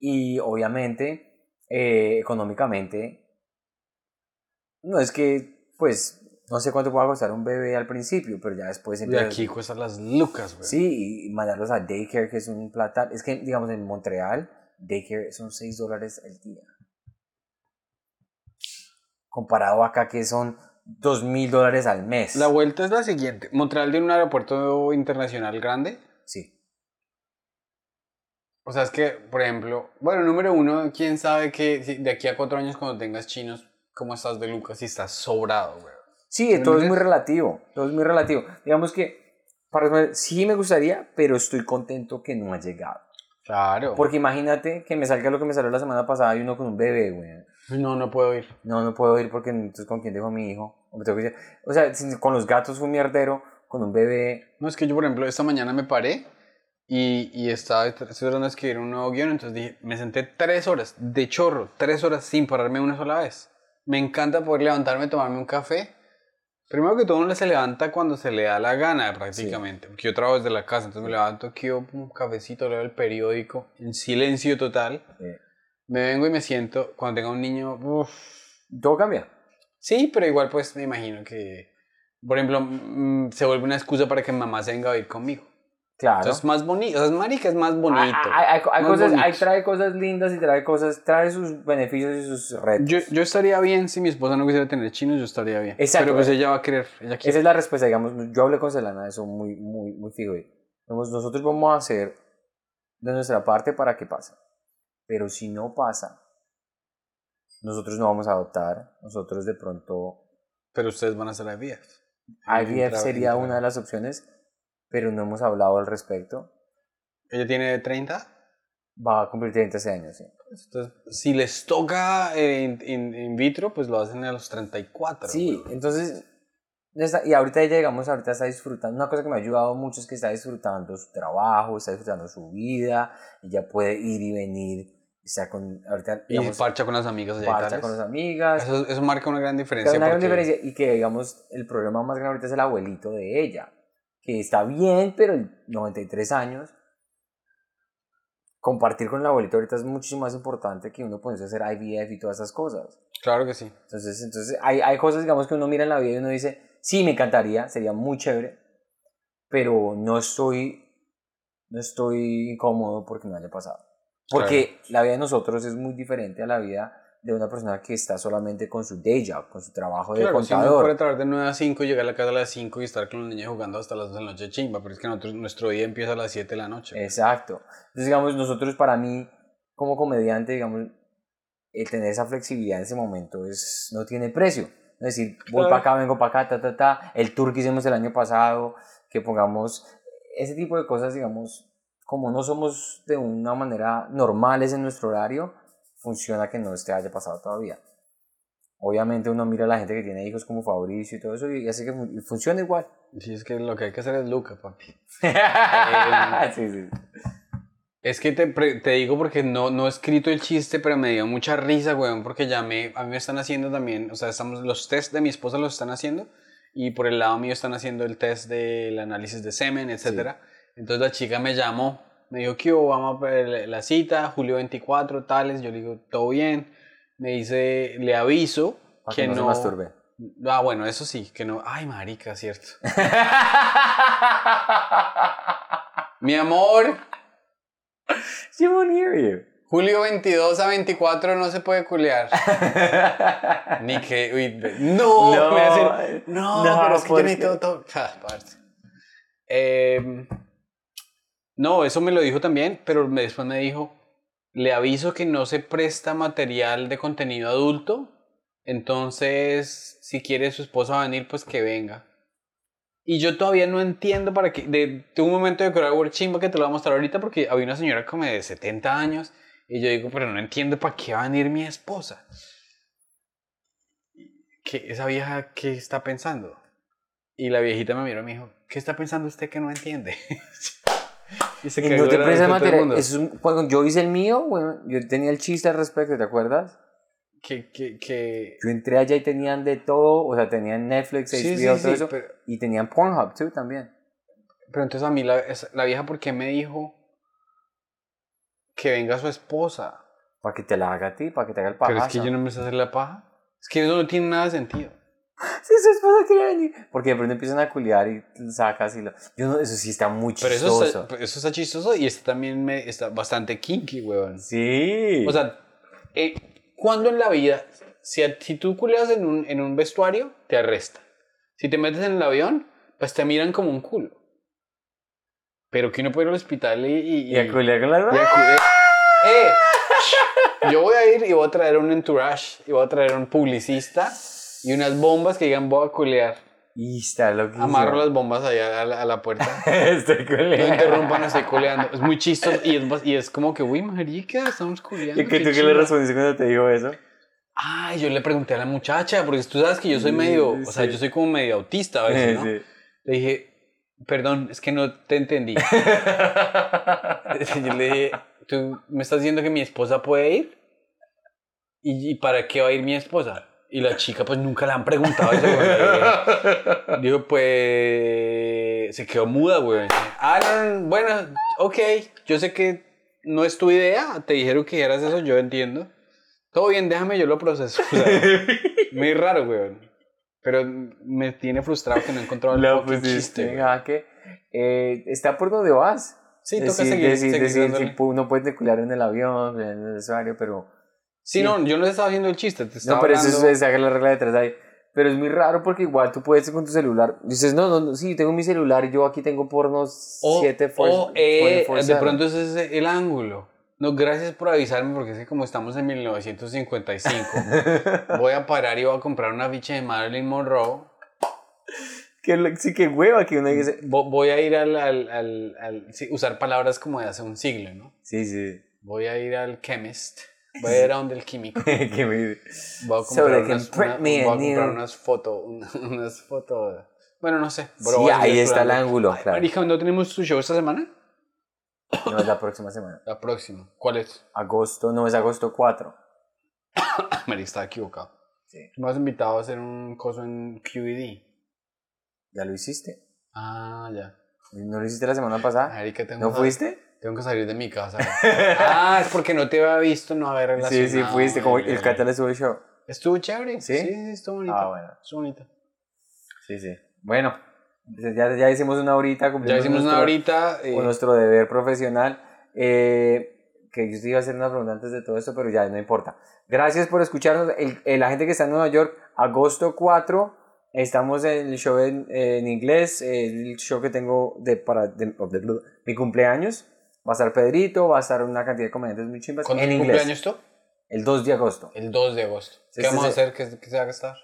y obviamente, eh, económicamente, no es que, pues, no sé cuánto pueda costar un bebé al principio, pero ya después De empieza- aquí cuestan las lucas, weón. Sí, y mandarlos a daycare, que es un plata. Es que, digamos, en Montreal, daycare son 6 dólares el día. Comparado acá, que son 2 mil dólares al mes. La vuelta es la siguiente. Montreal tiene un aeropuerto internacional grande. Sí. O sea, es que, por ejemplo, bueno, número uno, quién sabe que de aquí a cuatro años cuando tengas chinos, ¿cómo estás de lucas? Si estás sobrado, weón. Sí, ¿Me todo es muy relativo. Todo es muy relativo. Digamos que, para, sí me gustaría, pero estoy contento que no ha llegado. Claro. Porque imagínate que me salga lo que me salió la semana pasada y uno con un bebé, güey. No, no puedo ir. No, no puedo ir porque entonces con quién dejo a mi hijo. O, tengo que o sea, con los gatos fue un mierdero, con un bebé. No, es que yo, por ejemplo, esta mañana me paré y, y estaba estoy tratando de escribir un nuevo guion, entonces dije, me senté tres horas de chorro, tres horas sin pararme una sola vez. Me encanta poder levantarme, tomarme un café. Primero que todo, uno se levanta cuando se le da la gana, prácticamente. Porque yo trabajo desde la casa, entonces me levanto aquí, un cafecito, leo el periódico, en silencio total. eh, Me vengo y me siento, cuando tenga un niño, uff. todo cambia. Sí, pero igual pues me imagino que, por ejemplo, mm, se vuelve una excusa para que mamá se venga a vivir conmigo. Claro. Entonces es más bonito, es marica, es más bonito. Hay, hay- hay más cosas, hay- trae cosas lindas y trae cosas, trae sus beneficios y sus retos. Yo, yo estaría bien si mi esposa no quisiera tener chinos, yo estaría bien. Exacto. Pero pues ella va a querer, ella Esa quiere. es la respuesta, digamos, yo hablé con Selena de eso muy, muy, muy fijo. Nosotros vamos a hacer de nuestra parte para que pase. Pero si no pasa, nosotros no vamos a adoptar, nosotros de pronto Pero ustedes van a hacer IVF. IVF sería una de las opciones, pero no hemos hablado al respecto. Ella tiene 30. Va a cumplir 30 años, sí. Entonces, si les toca eh, in, in- in vitro, pues lo hacen a los 34. Sí, entonces, esta- y ahorita ella, digamos, ahorita está disfrutando, una cosa que me ha ayudado mucho es que está disfrutando su trabajo, está disfrutando su vida, ella puede ir y venir está con, ahorita, Y digamos, parcha con las amigas y parcha con las amigas. Eso, eso marca una gran diferencia. una gran diferencia y que, digamos, el problema más grande ahorita es el abuelito de ella, que está bien, pero el 93 años, compartir con el abuelito ahorita es muchísimo más importante que uno ponerse a hacer IVF y todas esas cosas. Claro que sí. Entonces, entonces hay, hay cosas, digamos, que uno mira en la vida y uno dice, sí, me encantaría, sería muy chévere, pero no estoy, no estoy incómodo porque no haya pasado. Porque la vida de nosotros es muy diferente a la vida de una persona que está solamente con su day job, con su trabajo de Claro, si uno contador. puede trabajar de 9 a 5, llegar a la casa a las 5 y estar con los niños jugando hasta las 2 de la noche chimba, pero es que nosotros, nuestro día empieza a las 7 de la noche. Exacto. Entonces, digamos, nosotros para mí, como comediante, digamos, el tener esa flexibilidad en ese momento es, no tiene precio. Es decir, voy Claro. para acá, vengo para acá, ta, ta, ta. El tour que hicimos el año pasado, que pongamos ese tipo de cosas, digamos, como no somos de una manera normales en nuestro horario, funciona que no este haya pasado todavía. Obviamente uno mira a la gente que tiene hijos como Fabricio y todo eso y hace que fun- y funciona igual. Sí, es que lo que hay que hacer es Luca, papi. sí, sí. Es que te, te digo porque no, no he escrito el chiste, pero me dio mucha risa, weón, porque ya me, a mí me están haciendo también, o sea, estamos, los test de mi esposa los están haciendo y por el lado mío están haciendo el test del análisis de semen, etcétera. Entonces la chica me llamó, me dijo que vamos a la cita, julio 24, tales, yo le digo, todo bien. Me dice, le aviso Para que, que no, no... se masturbe. Ah, bueno, eso sí, que no... Ay, marica, cierto. Mi amor, She won't hear you. julio 22 a 24 no se puede culear. Ni que... uy, no, No, me no, no, pero es que yo ¿por necesito todo... Ah, parce. No, eso me lo dijo también, pero después me dijo, le aviso que no se presta material de contenido adulto, entonces si quiere su esposa venir, pues que venga. Y yo todavía no entiendo para qué. De, tuve un momento de World chimba que te lo voy a mostrar ahorita porque había una señora como de 70 años y yo digo, pero no entiendo para qué va a venir mi esposa. ¿Qué, esa vieja, ¿qué está pensando? Y la viejita me miró y me dijo, ¿qué está pensando usted que no entiende? y se Y no te el material. es un- cuando yo hice el mío, bueno, yo tenía el chiste al respecto, ¿te acuerdas? Que, que, que... Yo entré allá y tenían de todo, o sea, tenían Netflix, HBO, Sí, sí, todo sí, eso, pero, y tenían Pornhub, too, también. pero entonces a mí la, la vieja, ¿por qué me dijo que venga su esposa? Para que te la haga a ti, para que te haga el Pero pajazo. es que yo no me sé hacer la paja. Es que eso no tiene nada de sentido. Sí, su esposa quería venir. Porque de pronto empiezan a culiar y sacas y lo... Yo no, eso sí está muy Pero chistoso. eso está, eso está chistoso y este también me, está bastante kinky, weón. Sí. O sea, eh, ¿cuándo en la vida, si, si tú culeas en un, en un vestuario, te arrestan? Si te metes en el avión, pues te miran como un culo. Pero que uno puede ir al hospital y... y, y a culiar con las y a eh, eh, yo voy a ir y voy a traer un entourage y voy a traer un publicista y unas bombas que digan voy a culear. Y está loquísimo. Amarro las bombas allá a la, a la puerta. Estoy No culiando. interrumpan, estoy culeando. Es muy chistoso y es, y es como que, uy, marica, estamos culeando. ¿Y que qué tú qué chimba". le respondiste cuando te dijo eso? Ay, yo le pregunté a la muchacha, porque tú sabes que yo soy medio, o sea, Sí. yo soy como medio autista a veces, ¿no? Sí. Le dije, perdón, es que no te entendí. yo le dije, ¿tú me estás diciendo que mi esposa puede ir? ¿Y, y para qué va a ir mi esposa? Y la chica, pues nunca le han preguntado eso. Dijo, pues. Se quedó muda, güey. Ah, no, no, bueno, ok. Yo sé que no es tu idea. Te dijeron que eras eso, yo entiendo. Todo bien, déjame, yo lo proceso. O sea, muy raro, güey. Pero me tiene frustrado que no he encontrado el fucking pusiste chiste, güey. jaque. Eh, está por donde vas. Sí, toca decir, seguir, decir, seguir decir, dándole. tipo, uno puede culiar en el avión, en el usuario, pero... Sí, no, yo no estaba haciendo el chiste, te estaba No, pero eso hablando- es, saca la regla detrás ahí. Pero es muy raro porque igual tú puedes con tu celular. Dices, no, no, no, sí, tengo mi celular y yo aquí tengo pornos O, 7 o, eh, de pronto ese es el ángulo. No, gracias por avisarme porque es que como estamos en 1955, voy a parar y voy a comprar una ficha de Marilyn Monroe. que, sí, que hueva que uno dice. Vo- Voy a ir al, al, al- al- sí, usar palabras como de hace un siglo, ¿no? Sí, sí. Voy a ir al chemist, voy a ir a donde el químico, voy a comprar, unas, una- voy a comprar unas fotos, unas fotos, bueno, no sé. pero Sí, ahí está el ángulo, Ay, claro. Marica, ¿no tenemos tu show esta semana? No es la próxima semana. La próxima. ¿Cuál es? Agosto, no es agosto 4. Me estaba equivocado. Sí. Tú me has invitado a hacer un coso en QED. ¿Ya lo hiciste? Ah, ya. ¿No lo hiciste la semana pasada? Tengo ¿No fuiste? Tengo que salir de mi casa. ah, es porque no te había visto, no haber Sí, relacionado. sí, fuiste. Como el. Cata le sube el show. Estuvo chévere. ¿Sí? Sí, sí, estuvo bonito. Ah, bueno. Estuvo bonito. Sí, sí. Bueno, ya, ya hicimos una horita. Ya hicimos una nuestro- horita. eh, con nuestro deber profesional. Eh, que yo te iba a hacer una pregunta antes de todo esto, pero ya no importa. Gracias por escucharnos. El- el- la gente que está en Nueva York, agosto 4, estamos en el show en, en inglés, el show que tengo de, para de- de- mi cumpleaños. Va a estar Pedrito, va a estar una cantidad de comediantes muy chimbas ¿Cuándo en inglés. cumpleaños tú? El 2 de agosto. El 2 de agosto. Sí, ¿Qué sí, vamos a hacer? ¿Qué, qué se va a gastar?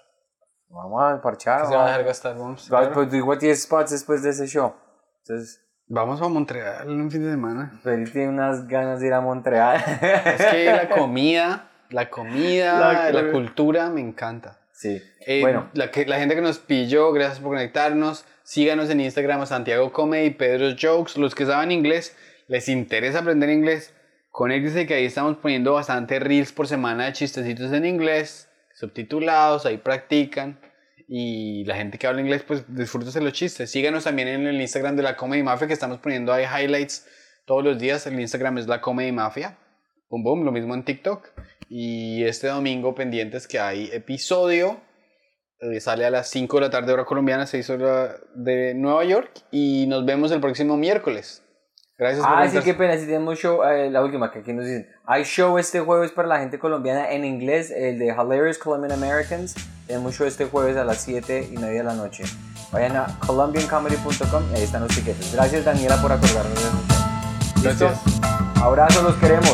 Vamos a parchar. ¿Qué se va a dejar gastar? Vamos, pues, tú igual tienes spots después de ese show. Entonces, Vamos a Montreal un fin de semana. Pedrito tiene unas ganas de ir a Montreal. Es que la comida, la comida, La la, cultura me encanta. sí. Eh, bueno, la, que, la gente que nos pilló, gracias por conectarnos. Síganos en Instagram a Santiago Comedy, Pedro's Jokes. Los que saben inglés, les interesa aprender inglés, conéctense que ahí estamos poniendo bastante reels por semana de chistecitos en inglés, subtitulados, ahí practican. Y la gente que habla inglés, pues disfrútese los chistes. Síganos también en el Instagram de la Comedy Mafia, que estamos poniendo ahí highlights todos los días. El Instagram es la Comedy Mafia. Boom, boom, lo mismo en TikTok. Y este domingo pendientes que hay episodio. eh, sale a las 5 de la tarde hora colombiana, 6 horas de Nueva York. Y nos vemos el próximo miércoles. Gracias por Ah, sí, qué pena, si tenemos show, eh, la última que aquí nos dicen. Hay show este jueves para la gente colombiana en inglés, el de Hilarious Colombian Americans. Tenemos show este jueves a las 7 y media de la noche. Vayan a colombiancomedy.com y ahí están los tiquetes. Gracias Daniela por acordarnos de. ¿Listo? Gracias. Abrazo, los queremos.